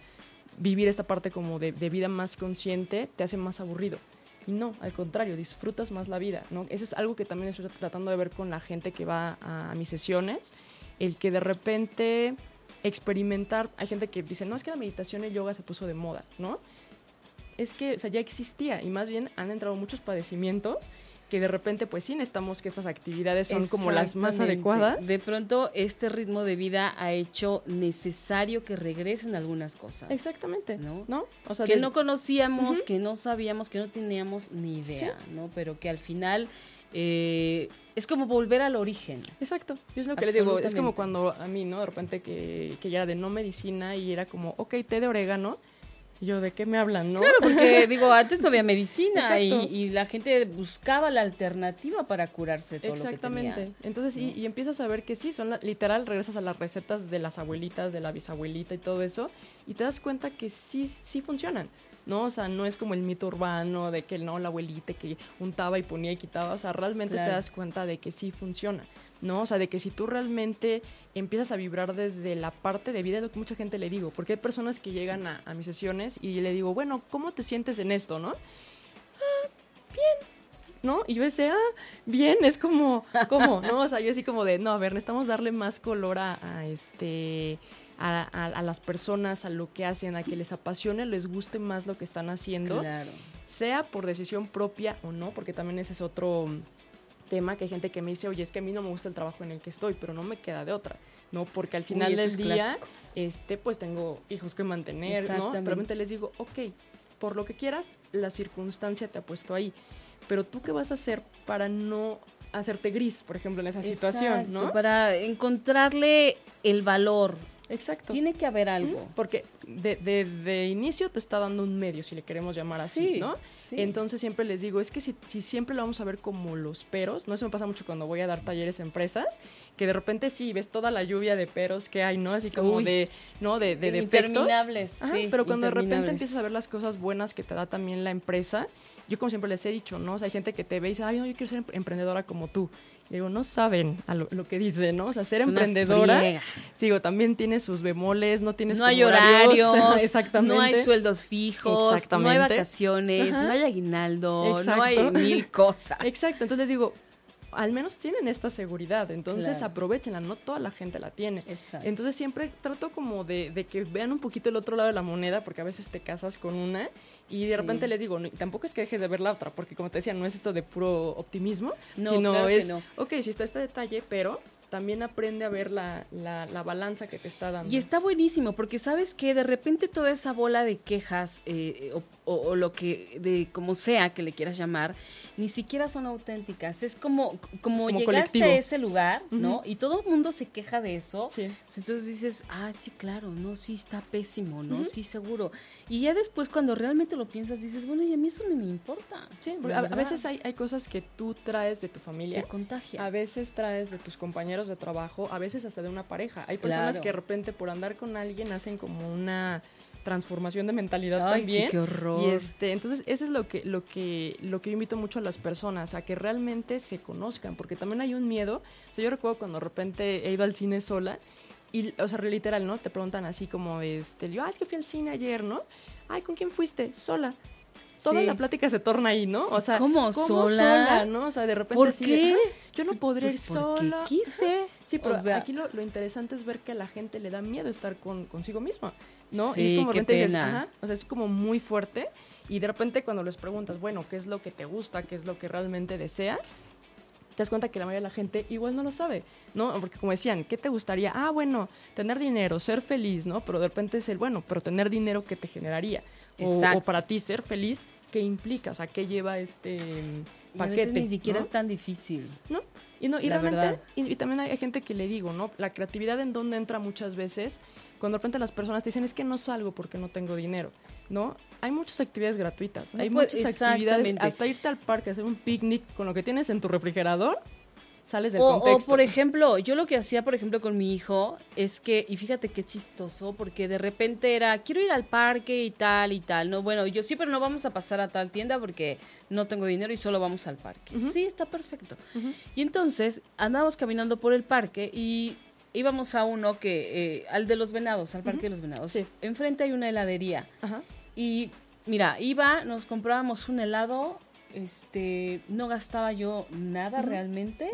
vivir esta parte como de, de vida más consciente te hace más aburrido. Y no, al contrario, disfrutas más la vida, ¿no? Eso es algo que también estoy tratando de ver con la gente que va a, a mis sesiones, el que de repente experimentar, hay gente que dice, no, es que la meditación y el yoga se puso de moda, ¿no? Es que, o sea, ya existía y más bien han entrado muchos padecimientos que de repente, pues sí, necesitamos que estas actividades son como las más adecuadas. De pronto, este ritmo de vida ha hecho necesario que regresen algunas cosas. Exactamente, ¿No? ¿no? O sea, que de- no conocíamos, que no sabíamos, que no teníamos ni idea, ¿no? Pero que al final eh, es como volver al origen. Exacto, yo es lo que le digo, es como cuando a mí, ¿no? De repente que, que ya era de no medicina y era como, ok, té de orégano, yo, ¿de qué me hablan, no? Claro, porque digo, antes no había medicina y, la gente buscaba la alternativa para curarse todo lo que Exactamente. tenía. Entonces, y, y empiezas a ver que sí, son la- literal, regresas a las recetas de las abuelitas, de la bisabuelita y todo eso, y te das cuenta que sí, sí funcionan. ¿no? O sea, no es como el mito urbano de que no, la abuelita que untaba y ponía y quitaba. O sea, realmente Claro. te das cuenta de que sí funciona. ¿No? O sea, de que si tú realmente empiezas a vibrar desde la parte de vida, es lo que mucha gente le digo, porque hay personas que llegan a, a mis sesiones y le digo, bueno, ¿cómo te sientes en esto, no? "Ah, bien, ¿no? Y yo decía, ah, bien, es como, ¿cómo? ¿No? O sea, yo así como de, no, a ver, necesitamos darle más color a, a este... A, a- a las personas, a lo que hacen, a que les apasione, les guste más lo que están haciendo Claro. sea por decisión propia o no, porque también ese es otro tema que hay gente que me dice, oye, es que a mí no me gusta el trabajo en el que estoy, pero no me queda de otra, ¿no? Porque al final eso del día, clásico. este, pues tengo hijos que mantener, ¿no? Realmente les digo, ok, por lo que quieras, la circunstancia te ha puesto ahí, pero tú qué vas a hacer para no hacerte gris, por ejemplo, en esa situación, Exacto, ¿no? Para encontrarle el valor Exacto. Tiene que haber algo. Porque de, de, de, inicio te está dando un medio, si le queremos llamar así, Sí, ¿no? sí. Entonces siempre les digo, es que si, si siempre lo vamos a ver como los peros, no eso me pasa mucho cuando voy a dar talleres a empresas, que de repente sí ves toda la lluvia de peros que hay, ¿no? Así como Uy. de, ¿no? De, de defectos. Interminables, Ajá, sí, pero cuando de repente empiezas a ver las cosas buenas que te da también la empresa, yo como siempre les he dicho, ¿no? O sea, hay gente que te ve y dice, ay, no, yo quiero ser em- emprendedora como tú. Digo, no saben a lo, lo que dice, ¿no? O sea, ser Es emprendedora, digo, también tiene sus bemoles, no tienes No hay horarios, exactamente. no hay sueldos fijos, no hay vacaciones, Ajá. no hay aguinaldo, Exacto. no hay mil cosas. Exacto, entonces digo, al menos tienen esta seguridad, entonces Claro. aprovechenla, no toda la gente la tiene. Exacto. Entonces siempre trato como de, de que vean un poquito el otro lado de la moneda, porque a veces te casas con una y Sí. de repente les digo, no, tampoco es que dejes de ver la otra, porque como te decía, no es esto de puro optimismo, No, sino claro que es, no. ok, si está este detalle, pero también aprende a ver la, la, la balanza que te está dando. Y está buenísimo, porque sabes que de repente toda esa bola de quejas, eh, o, o- o lo que, de como sea que le quieras llamar, ni siquiera son auténticas. Es como, como, Como llegaste colectivo. a ese lugar, ¿no? Y todo el mundo se queja de eso. Sí. Entonces dices, ah, sí, claro, no, sí, está pésimo, ¿no? Sí, seguro. Y ya después, cuando realmente lo piensas, dices, bueno, y a mí eso no me importa. Sí, porque a, veces hay, hay cosas que tú traes de tu familia. te contagias. A veces traes de tus compañeros de trabajo, a veces hasta de una pareja. Hay personas Claro. que de repente por andar con alguien hacen como una transformación de mentalidad Ay, también. sí, qué horror. Y este, entonces eso es lo que, lo que, lo que yo invito mucho a las personas, a que realmente se conozcan, porque también hay un miedo. O sea, yo recuerdo cuando de repente he ido al cine sola, y, o sea, literal, ¿no? Te preguntan así como, este, yo, ay, que fui al cine ayer, ¿no? Ay, ¿con quién fuiste? Sola. Toda Sí. la plática se torna ahí, ¿no? O sea, ¿cómo? ¿Sola? ¿no? O sea, de repente ¿Por así qué? "Ah, yo no podré ir Pues porque sola. quise. Sí, pero O sea- aquí lo, lo interesante es ver que a la gente le da miedo estar con, consigo misma, ¿no? Sí, y es como qué dices, ajá, o sea, es como muy fuerte y de repente cuando les preguntas, bueno, ¿qué es lo que te gusta? ¿Qué es lo que realmente deseas? Te das cuenta que la mayoría de la gente igual no lo sabe, ¿no? Porque como decían, ¿qué te gustaría? Ah, bueno, tener dinero, ser feliz, ¿no? Pero de repente es el, bueno, pero tener dinero, ¿qué te generaría? O, o para ti ser feliz, ¿qué implica? O sea, ¿qué lleva este Y a paquete? veces ni siquiera ¿no? es tan difícil. ¿no? Y, no, y La realmente, y, y también hay gente que le digo, ¿no? La creatividad en donde entra muchas veces, cuando de repente las personas te dicen, es que no salgo porque no tengo dinero, ¿no? Hay muchas actividades gratuitas, No hay muchas actividades, hasta irte al parque, hacer un picnic con lo que tienes en tu refrigerador, sales del O, o, contexto. por ejemplo, yo lo que hacía, por ejemplo, con mi hijo es que, y fíjate qué chistoso, porque de repente era, quiero ir al parque y tal y tal. No, bueno, yo sí, pero no vamos a pasar a tal tienda porque no tengo dinero y solo vamos al parque. Sí, está perfecto. Ujú. Y entonces andábamos caminando por el parque y íbamos a uno que, eh, al de los venados, al parque de los venados. Sí. Enfrente hay una heladería. Ajá. Y mira, iba, nos comprábamos un helado, este, no gastaba yo nada realmente.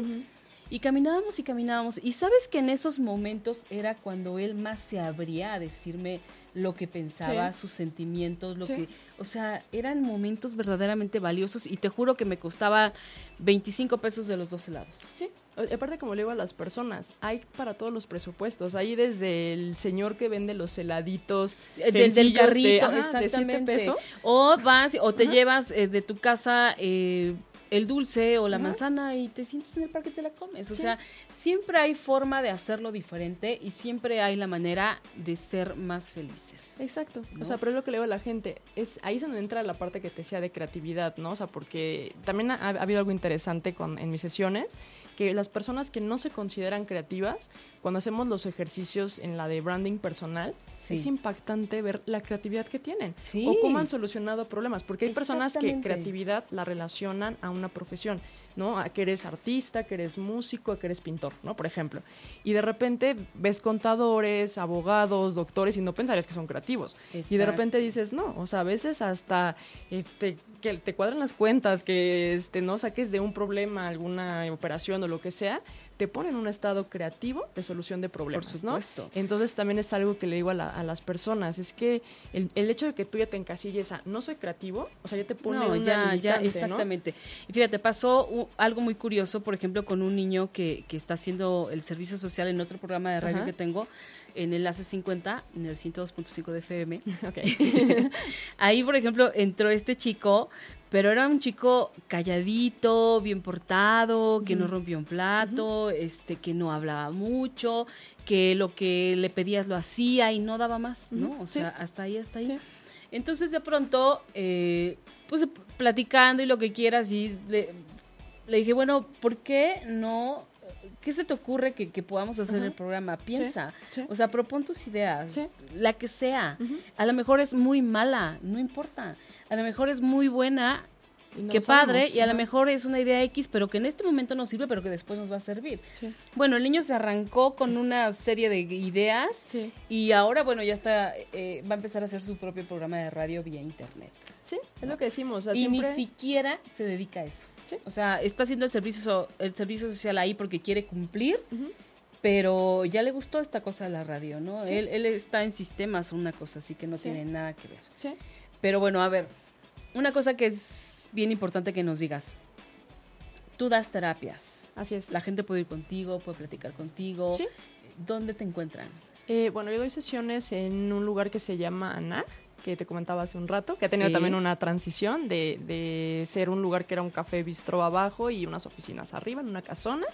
Y caminábamos y caminábamos. Y sabes que en esos momentos era cuando él más se abría a decirme lo que pensaba, Sí. sus sentimientos, lo Sí. que, o sea, eran momentos verdaderamente valiosos y te juro que me costaba 25 pesos de los dos helados. Sí, aparte como le digo a las personas, hay para todos los presupuestos, hay desde el señor que vende los heladitos Eh, Del, del de, carrito, de exactamente. pesos. O vas o te Ajá. llevas eh, de tu casa eh, el dulce o la Ajá. manzana y te sientes en el parque y te la comes. O Sí. sea, siempre hay forma de hacerlo diferente y siempre hay la manera de ser más felices. Exacto. ¿no? O sea, pero es lo que le digo a la gente. Es, ahí es donde entra la parte que te decía de creatividad, ¿no? O sea, porque también ha, ha habido algo interesante con, en mis sesiones, que las personas que no se consideran creativas, cuando hacemos los ejercicios en la de branding personal, Sí. es impactante ver la creatividad que tienen. Sí. O cómo han solucionado problemas. Porque hay personas que creatividad la relacionan a una profesión. ¿no? A que eres artista, que eres músico, a que eres pintor, ¿no? Por ejemplo. Y de repente ves contadores, abogados, doctores y no pensarías que son creativos. Y de repente dices, no, o sea, a veces hasta este que te cuadran las cuentas, que este no saques de un problema alguna operación o lo que sea, te pone en un estado creativo de solución de problemas, ¿no? supuesto. Entonces también es algo que le digo a, la- a las personas, es que el, el hecho de que tú ya te encasilles a no soy creativo, o sea, ya te pone No, ya, ya, ¿no? exactamente. Y fíjate, pasó u- algo muy curioso, por ejemplo, con un niño que, que está haciendo el servicio social en otro programa de radio Ajá. que tengo, en Enlace 50, en el 102.5 de FM. Ok. Ahí, por ejemplo, entró este chico, Pero era un chico calladito, bien portado, que no rompía un plato, este, que no hablaba mucho, que lo que le pedías lo hacía y no daba más, ¿no? O sea, hasta ahí, hasta ahí. Entonces de pronto, eh, pues platicando y lo que quieras, y le, dije, bueno, ¿por qué no ¿qué se te ocurre que, podamos hacer el programa? Piensa, o sea, propon tus ideas, la que sea. A lo mejor es muy mala, no importa. A lo mejor es muy buena, qué padre, y a lo mejor es una idea X, pero que en este momento no sirve, pero que después nos va a servir. Bueno, el niño se arrancó con una serie de ideas y ahora, bueno, ya está, eh, va a empezar a hacer su propio programa de radio vía internet. Sí, es lo que decimos. y ni siquiera se dedica a eso. O sea, está haciendo el servicio, el servicio social ahí porque quiere cumplir, pero ya le gustó esta cosa de la radio, ¿no? Él, él, está en sistemas, una cosa así que no tiene nada que ver. Sí. Pero bueno, a ver, una cosa que es bien importante que nos digas. Tú das terapias. Así es. La gente puede ir contigo, puede platicar contigo. Sí. ¿Dónde te encuentran? Eh, bueno, yo doy sesiones en un lugar que se llama ANAG que te comentaba hace un rato, que ha tenido también una transición de, de, ser un lugar que era un café bistro abajo y unas oficinas arriba, en una casona,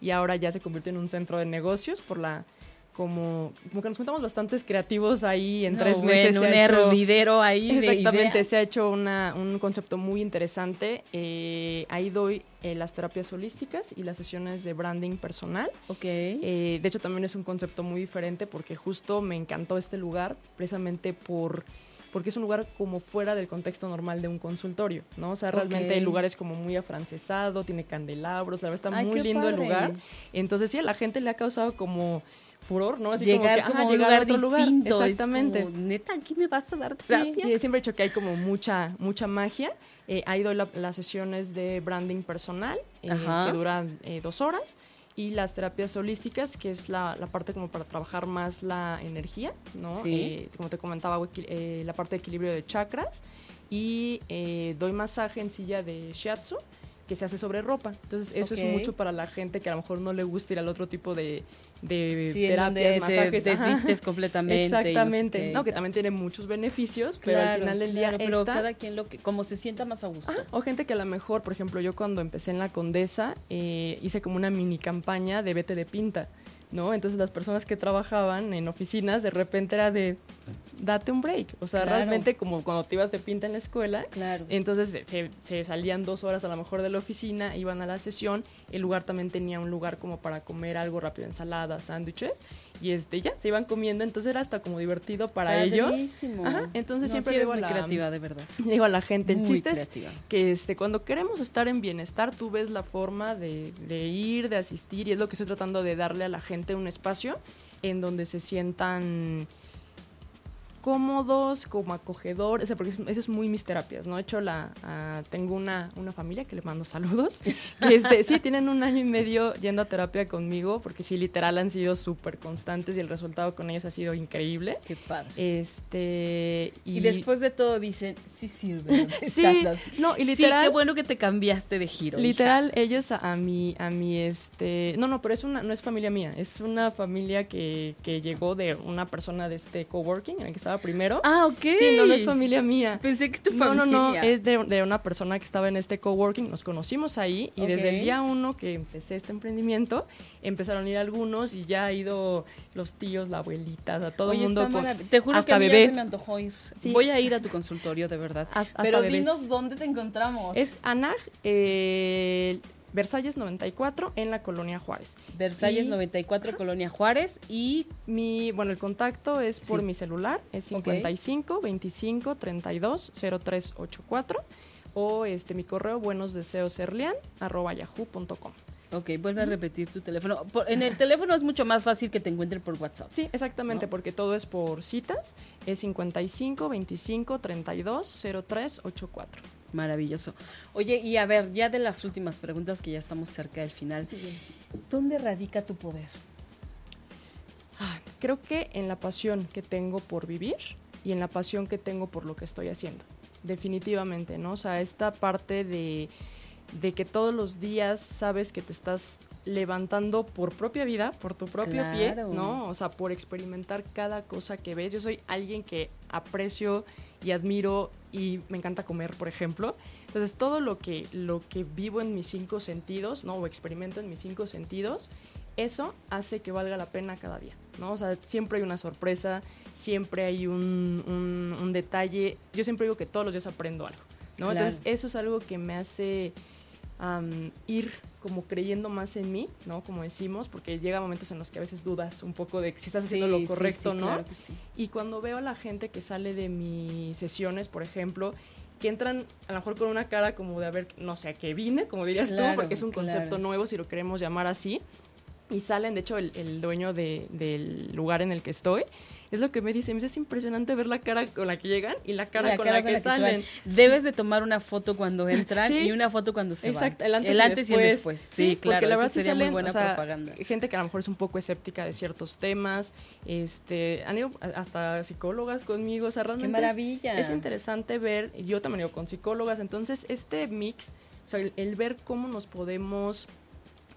y ahora ya se convirtió en un centro de negocios por la como, como que nos juntamos bastantes creativos ahí en tres meses. un hervidero ahí. Exactamente, se ha hecho una, un concepto muy interesante. Eh, ahí doy eh, las terapias holísticas y las sesiones de branding personal. Ok. Eh, de hecho, también es un concepto muy diferente porque justo me encantó este lugar precisamente por porque es un lugar como fuera del contexto normal de un consultorio, ¿no? O sea, realmente el lugar es como muy afrancesado, tiene candelabros, la verdad está muy lindo el lugar. Entonces sí, a la gente le ha causado como furor, ¿no? Así llegar como, que, llegar a otro distinto, lugar. Exactamente. Neta, aquí me vas a dar terapia. Sí, siempre he dicho que hay como mucha, mucha magia. Eh, ha ido las sesiones de branding personal, eh, que duran eh, dos horas, y las terapias holísticas, que es la, la, parte como para trabajar más la energía, ¿no? Sí. como te comentaba, la parte de equilibrio de chakras. Y doy masaje en silla de shiatsu, que se hace sobre ropa. Entonces, eso es mucho para la gente que a lo mejor no le gusta ir al otro tipo de, de sí, terapias, masajes. Te desvistes completamente. Exactamente. No, que también tiene muchos beneficios, pero al final del día pero cada quien lo que, como se sienta más a gusto. o gente que a lo mejor, por ejemplo, yo cuando empecé en la Condesa, eh, hice como una mini campaña de vete de pinta. ¿no? Entonces las personas que trabajaban en oficinas de repente era de date un break, o sea, realmente como cuando te ibas de pinta en la escuela, claro. entonces se, salían dos horas a lo mejor de la oficina, iban a la sesión, el lugar también tenía un lugar como para comer algo rápido, ensaladas, sándwiches, y este ya se iban comiendo, entonces era hasta como divertido para ellos. Ajá, entonces siempre digo a la creativa de verdad. Digo a la gente, el chiste es que este cuando queremos estar en bienestar, tú ves la forma de, de ir, de asistir y es lo que estoy tratando de darle a la gente un espacio en donde se sientan cómodos, como acogedores, porque eso es muy mis terapias, ¿no? De hecho, la, ah, tengo una, una familia que le mando saludos, que este, sí, tienen un año y medio yendo a terapia conmigo, porque sí, literal han sido súper constantes y el resultado con ellos ha sido increíble. Qué padre. Este, y, después de todo dicen, sí sirve. sí, no, y literal. Sí, qué bueno que te cambiaste de giro. Literal, ellos a, mi, a mi, este, no, no, pero es una, no es familia mía, es una familia que, que llegó de una persona de este coworking en el que estaba primero. Ah, ok. Sí, no, no es familia mía. Pensé que tu familia. No, no, no, es de, una persona que estaba en este coworking, nos conocimos ahí y desde el día uno que empecé este emprendimiento, empezaron a ir algunos y ya ha ido los tíos, la abuelita, a todo el mundo. Te juro que a mí ya se me antojó ir. Voy a ir a tu consultorio, de verdad. Pero dinos dónde te encontramos. Es ANAG, eh, Versalles 94 en la Colonia Juárez. Versalles 94, Colonia Juárez. Y mi, bueno, el contacto es por mi celular, es 55 25 32 0384 o este mi correo buenos deseos arroba yahoo.com. Ok, vuelve a repetir tu teléfono. en el teléfono es mucho más fácil que te encuentren por WhatsApp. Sí, exactamente, porque todo es por citas. Es 55 25 32 0384. Maravilloso. Oye, y a ver, ya de las últimas preguntas que ya estamos cerca del final. ¿Dónde radica tu poder? Ah, creo que en la pasión que tengo por vivir y en la pasión que tengo por lo que estoy haciendo. Definitivamente, ¿no? O sea, esta parte de, de que todos los días sabes que te estás levantando por propia vida, por tu propio pie, Claro. ¿no? O sea, por experimentar cada cosa que ves. Yo soy alguien que aprecio y admiro y me encanta comer, por ejemplo. Entonces, todo lo que, lo que vivo en mis cinco sentidos, ¿no? O experimento en mis cinco sentidos, eso hace que valga la pena cada día, ¿no? O sea, siempre hay una sorpresa, siempre hay un, un- un detalle. Yo siempre digo que todos los días aprendo algo, ¿no? Claro. Entonces, eso es algo que me hace am, ir como creyendo más en mí, ¿no? Como decimos, porque llega momentos en los que a veces dudas un poco de si estás haciendo Sí, lo sí, correcto, sí, ¿no? claro que sí. Y cuando veo a la gente que sale de mis sesiones, por ejemplo, que entran a lo mejor con una cara como de a ver, no sé, a qué vine, como dirías Claro, tú, porque es un concepto claro. nuevo, si lo queremos llamar así. Y salen, de hecho, el, el dueño de- del lugar en el que estoy, es lo que me dice, me dice, es impresionante ver la cara con la que llegan y la cara La con cara la que salen. Debes de tomar una foto cuando entran Sí. y una foto cuando se Exacto, van. el antes, y, antes y el después. después. Sí, claro, porque la eso verdad sí sería muy salen, buena o sea, propaganda. Gente que a lo mejor es un poco escéptica de ciertos temas, este, han ido hasta psicólogas conmigo, o sea, Qué realmente es- maravilla. es interesante ver, yo también digo con psicólogas, entonces este mix, o sea, el, el ver cómo nos podemos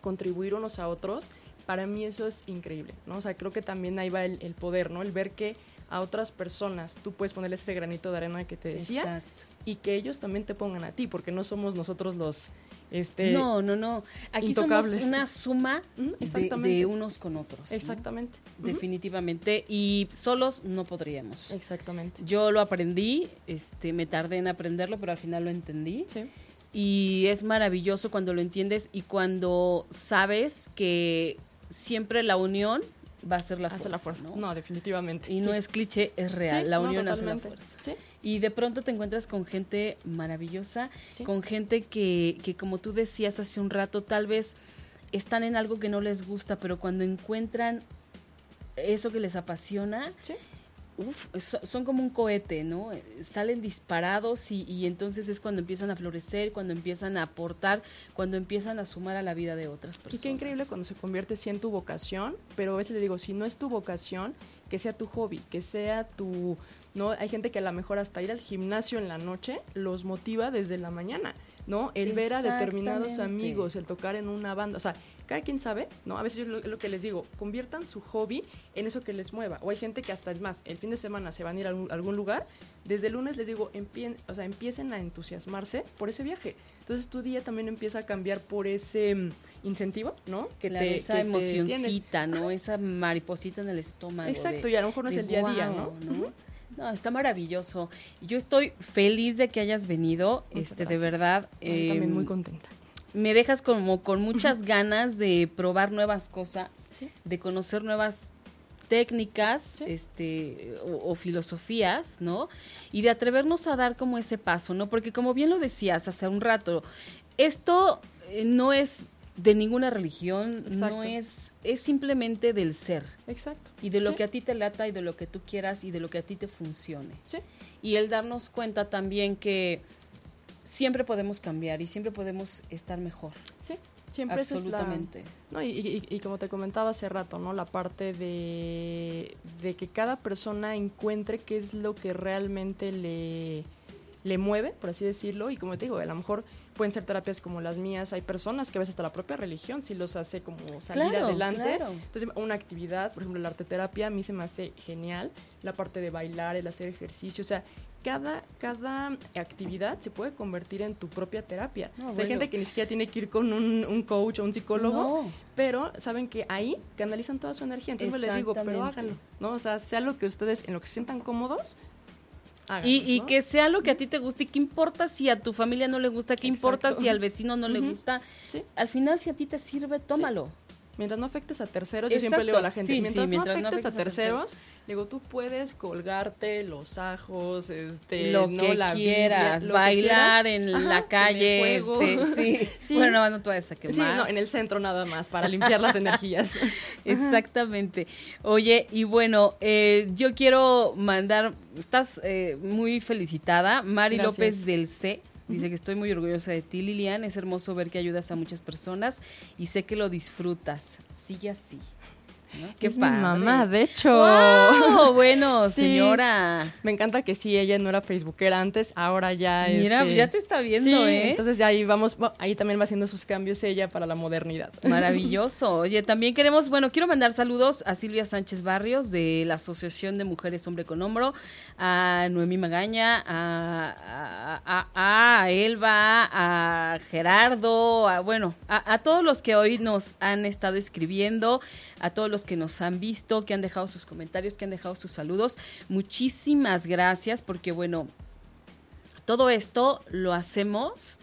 contribuir unos a otros, para mí eso es increíble, ¿no? O sea, creo que también ahí va el, el poder, ¿no? El ver que a otras personas tú puedes ponerles ese granito de arena que te decía Exacto. y que ellos también te pongan a ti, porque no somos nosotros los, este... no, no, no. Aquí intocables. somos una suma de, unos con otros. ¿no? Exactamente. Definitivamente. Y solos no podríamos. Exactamente. Yo lo aprendí, este, me tardé en aprenderlo, pero al final lo entendí. Sí. Y es maravilloso cuando lo entiendes y cuando sabes que siempre la unión va a ser la hace fuerza. la fuerza. ¿no? ¿no? definitivamente. Y no es cliché, es real. Sí, la no, unión hace la fuerza. Sí. Y de pronto te encuentras con gente maravillosa, con gente que, que, como tú decías hace un rato, tal vez están en algo que no les gusta, pero cuando encuentran eso que les apasiona, Sí. Uf, so- son como un cohete, ¿no? Eh, Salen disparados y, y entonces es cuando empiezan a florecer, cuando empiezan a aportar, cuando empiezan a sumar a la vida de otras Y personas. qué increíble cuando se convierte sí en tu vocación, pero a veces le digo, si no es tu vocación, que sea tu hobby, que sea tu... No, hay gente que a lo mejor hasta ir al gimnasio en la noche los motiva desde la mañana, ¿no? El ver a determinados amigos, el tocar en una banda, o sea, cada quien sabe, ¿no? A veces yo lo, lo que les digo, conviertan su hobby en eso que les mueva. O hay gente que hasta es más, el fin de semana se van a ir a algún, algún lugar, desde el lunes les digo, empien, o sea, empiecen a entusiasmarse por ese viaje. Entonces tu día también empieza a cambiar por ese mm, incentivo, ¿no? Que Claro, te, esa que te emocioncita, ¿no? Esa mariposita en el estómago. Exacto, de- y a lo mejor no es de el día a día, guau, ¿no? Ujú. No, está maravilloso. Yo estoy feliz de que hayas venido, Muchas este, de gracias. verdad. Yo también eh, muy contenta. Me dejas como con muchas ganas de probar nuevas cosas, Sí. de conocer nuevas técnicas, Sí. este, o, o filosofías, ¿no? Y de atrevernos a dar como ese paso, ¿no? Porque como bien lo decías hace un rato, esto eh, no es de ninguna religión, Exacto. no es, es simplemente del ser Exacto. y de lo Sí. que a ti te lata y de lo que tú quieras y de lo que a ti te funcione. Sí. Y el darnos cuenta también que siempre podemos cambiar y siempre podemos estar mejor. Sí. Siempre es la- Absolutamente. No, y, y- y como te comentaba hace rato, ¿no? La parte de, de que cada persona encuentre qué es lo que realmente le, le mueve, por así decirlo. Y como te digo, a lo mejor pueden ser terapias como las mías. Hay personas que a veces hasta la propia religión sí los hace como salir Claro, adelante. claro. Entonces, una actividad, por ejemplo, la arteterapia, a mí se me hace genial. La parte de bailar, el hacer ejercicio, o sea, cada, cada actividad se puede convertir en tu propia terapia. No, O sea, hay gente que ni siquiera tiene que ir con un, un coach o un psicólogo, No. pero saben que ahí canalizan toda su energía. Entonces les digo, pero háganlo, ¿no? O sea, sea lo que ustedes, en lo que se sientan cómodos, háganlo. Y, y que sea lo que a ti te guste. ¿Y qué importa si a tu familia no le gusta? ¿Qué importa si al vecino no le gusta? Sí. Al final, si a ti te sirve, tómalo. Mientras no afectes a terceros, yo siempre le digo a la gente, Sí, sí, mientras, no no afectes a terceros, digo, tú puedes colgarte los ajos, este, lo ¿no? que la Biblia, quieras, que bailar quieras. en Ajá, la en el calle, juego. este, sí. Sí. Bueno, no, no te vayas a Sí, quemar. no, en el centro nada más, para limpiar las energías. Exactamente. Oye, y bueno, eh, yo quiero mandar, estás eh, muy felicitada, Mari Gracias. López del C. Dice que estoy muy orgullosa de ti, Lilian. Es hermoso ver que ayudas a muchas personas y sé que lo disfrutas. Sigue así. Qué es padre. mi mamá, de hecho. ¡Wow! Bueno, Sí. señora. Me encanta que sí, ella no era facebookera antes, ahora ya Mira, este, ya te está viendo, sí, ¿eh? entonces ya ahí vamos, ahí también va haciendo sus cambios ella para la modernidad. Maravilloso. Oye, también queremos, bueno, quiero mandar saludos a Silvia Sánchez Barrios de la Asociación de Mujeres Hombre con Hombro, a Noemí Magaña, a, a- a- a Elba, a Gerardo, a, bueno, a, a todos los que hoy nos han estado escribiendo, a todos los que nos han visto, que han dejado sus comentarios, que han dejado sus saludos. Muchísimas gracias porque, bueno, todo esto lo hacemos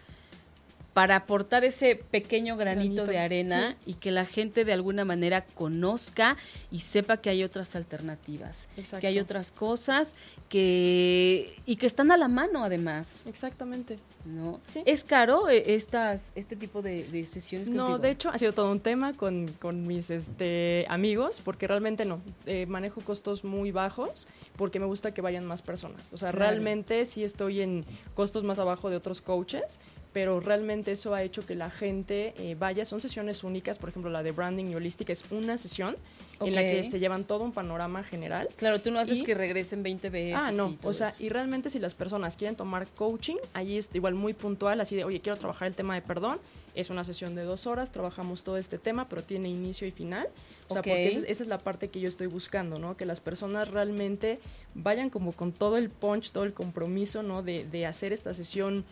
para aportar ese pequeño granito, Granito, de arena y que la gente de alguna manera conozca y sepa que hay otras alternativas, Exacto. que hay otras cosas que y que están a la mano además, Exactamente. ¿no? Sí. Es caro eh, estas este tipo de, de sesiones No, contigo? de hecho ha sido todo un tema con, con mis este, amigos, porque realmente no, eh, manejo costos muy bajos porque me gusta que vayan más personas. O sea, Claro. realmente sí estoy en costos más abajo de otros coaches, pero realmente eso ha hecho que la gente eh, vaya. Son sesiones únicas, por ejemplo, la de branding y holística es una sesión en la que se llevan todo un panorama general. Claro, tú no haces y- que regresen 20 veces. Ah, no, o sea, eso. y realmente si las personas quieren tomar coaching, ahí es igual muy puntual, así de, oye, quiero trabajar el tema de perdón, es una sesión de dos horas, trabajamos todo este tema, pero tiene inicio y final. O sea, Ok. porque esa, es- esa es la parte que yo estoy buscando, ¿no? Que las personas realmente vayan como con todo el punch, todo el compromiso, ¿no? De, de hacer esta sesión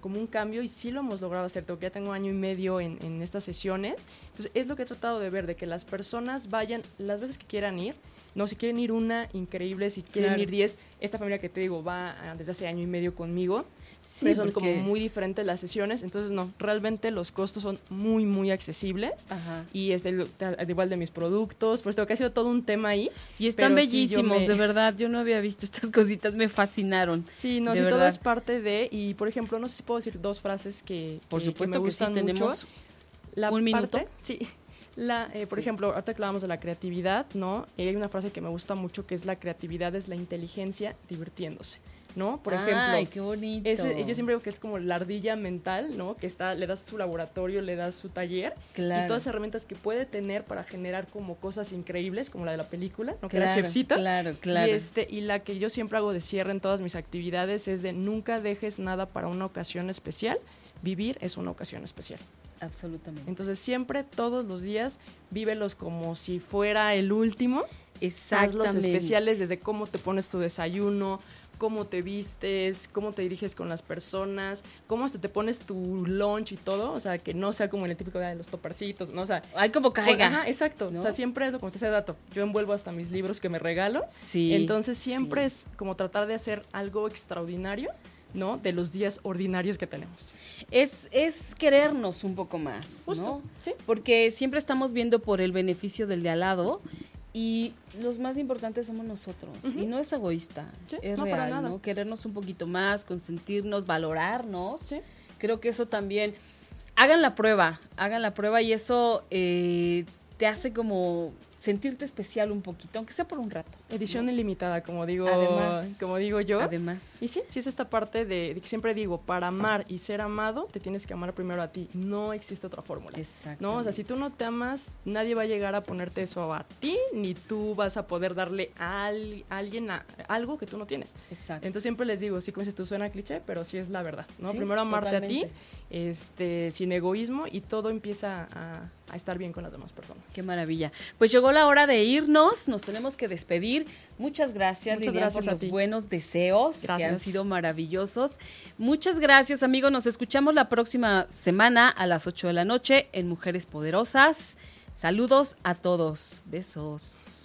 como un cambio y sí lo hemos logrado hacer. Tengo que ya tengo año y medio en, en estas sesiones. Entonces, es lo que he tratado de ver, de que las personas vayan las veces que quieran ir. No, si quieren ir una, increíble. Si quieren Claro. ir 10, esta familia que te digo va ah, desde hace año y medio conmigo. Sí, son porque- como muy diferentes las sesiones. Entonces, no, realmente los costos son muy, muy accesibles. Ajá. Y es del- al igual de mis productos. Por esto que ha sido todo un tema ahí. Y están sí, bellísimos, me- de verdad. Yo no había visto estas cositas, me fascinaron. Sí, no, sí, todo es parte de. Y por ejemplo, no sé si puedo decir dos frases que, Por que- supuesto me que, sí, gustan mucho. tenemos La ¿Un minuto? parte- sí. La, eh, por Sí. ejemplo, ahorita que hablamos de la creatividad, ¿no? Eh, hay una frase que me gusta mucho que es la creatividad es la inteligencia divirtiéndose, ¿no? Por ejemplo, Ay, qué bonito. yo siempre digo que es como la ardilla mental, ¿no? Que está, le das su laboratorio, le das su taller Claro. y todas las herramientas que puede tener para generar como cosas increíbles, como la de la película, ¿no? Que era Claro, chefcita. Claro, claro. Y, este, y la que yo siempre hago de cierre en todas mis actividades es de nunca dejes nada para una ocasión especial. Vivir es una ocasión especial. Absolutamente. Entonces siempre, todos los días, vívelos como si fuera el último. Exactamente. especiales desde cómo te pones tu desayuno, cómo te vistes, cómo te diriges con las personas, cómo hasta te pones tu lunch y todo. O sea, que no sea como en el típico de los toparcitos, ¿no? O sea, Ay, como caiga. Ajá, exacto. ¿no? O sea, siempre es lo como te decía dato. Yo envuelvo hasta mis libros que me regalo. Sí. Entonces siempre sí. es como tratar de hacer algo extraordinario, ¿no? De los días ordinarios que tenemos. Es, es querernos un poco más, Justo, ¿no? sí. Porque siempre estamos viendo por el beneficio del de al lado y los más importantes somos nosotros. Y no es egoísta, Sí, es no, para real, nada. ¿no? Querernos un poquito más, consentirnos, valorarnos. Creo que eso también... Hagan la prueba, hagan la prueba y eso eh, te hace como sentirte especial un poquito, aunque sea por un rato. Edición ¿no? ilimitada, como digo, Además- como digo yo. Además. Y sí, sí es esta parte de, de que siempre digo, para amar y ser amado, te tienes que amar primero a ti. No existe otra fórmula. Exacto. ¿no? O sea, si tú no te amas, nadie va a llegar a ponerte eso a ti, ni tú vas a poder darle a, al- a alguien a- algo que tú no tienes. Exacto. Entonces siempre les digo, sí como dices tú suena cliché, pero sí es la verdad, ¿no? Sí, Primero amarte a ti, este, sin egoísmo y todo empieza a, a estar bien con las demás personas. Qué maravilla. Pues llegó la hora de irnos, nos tenemos que despedir. Muchas gracias, Muchas Lilian, gracias por los ti. buenos deseos que han sido maravillosos. Muchas gracias, amigos. Nos escuchamos la próxima semana a las 8 de la noche en Mujeres Poderosas. Saludos a todos. Besos.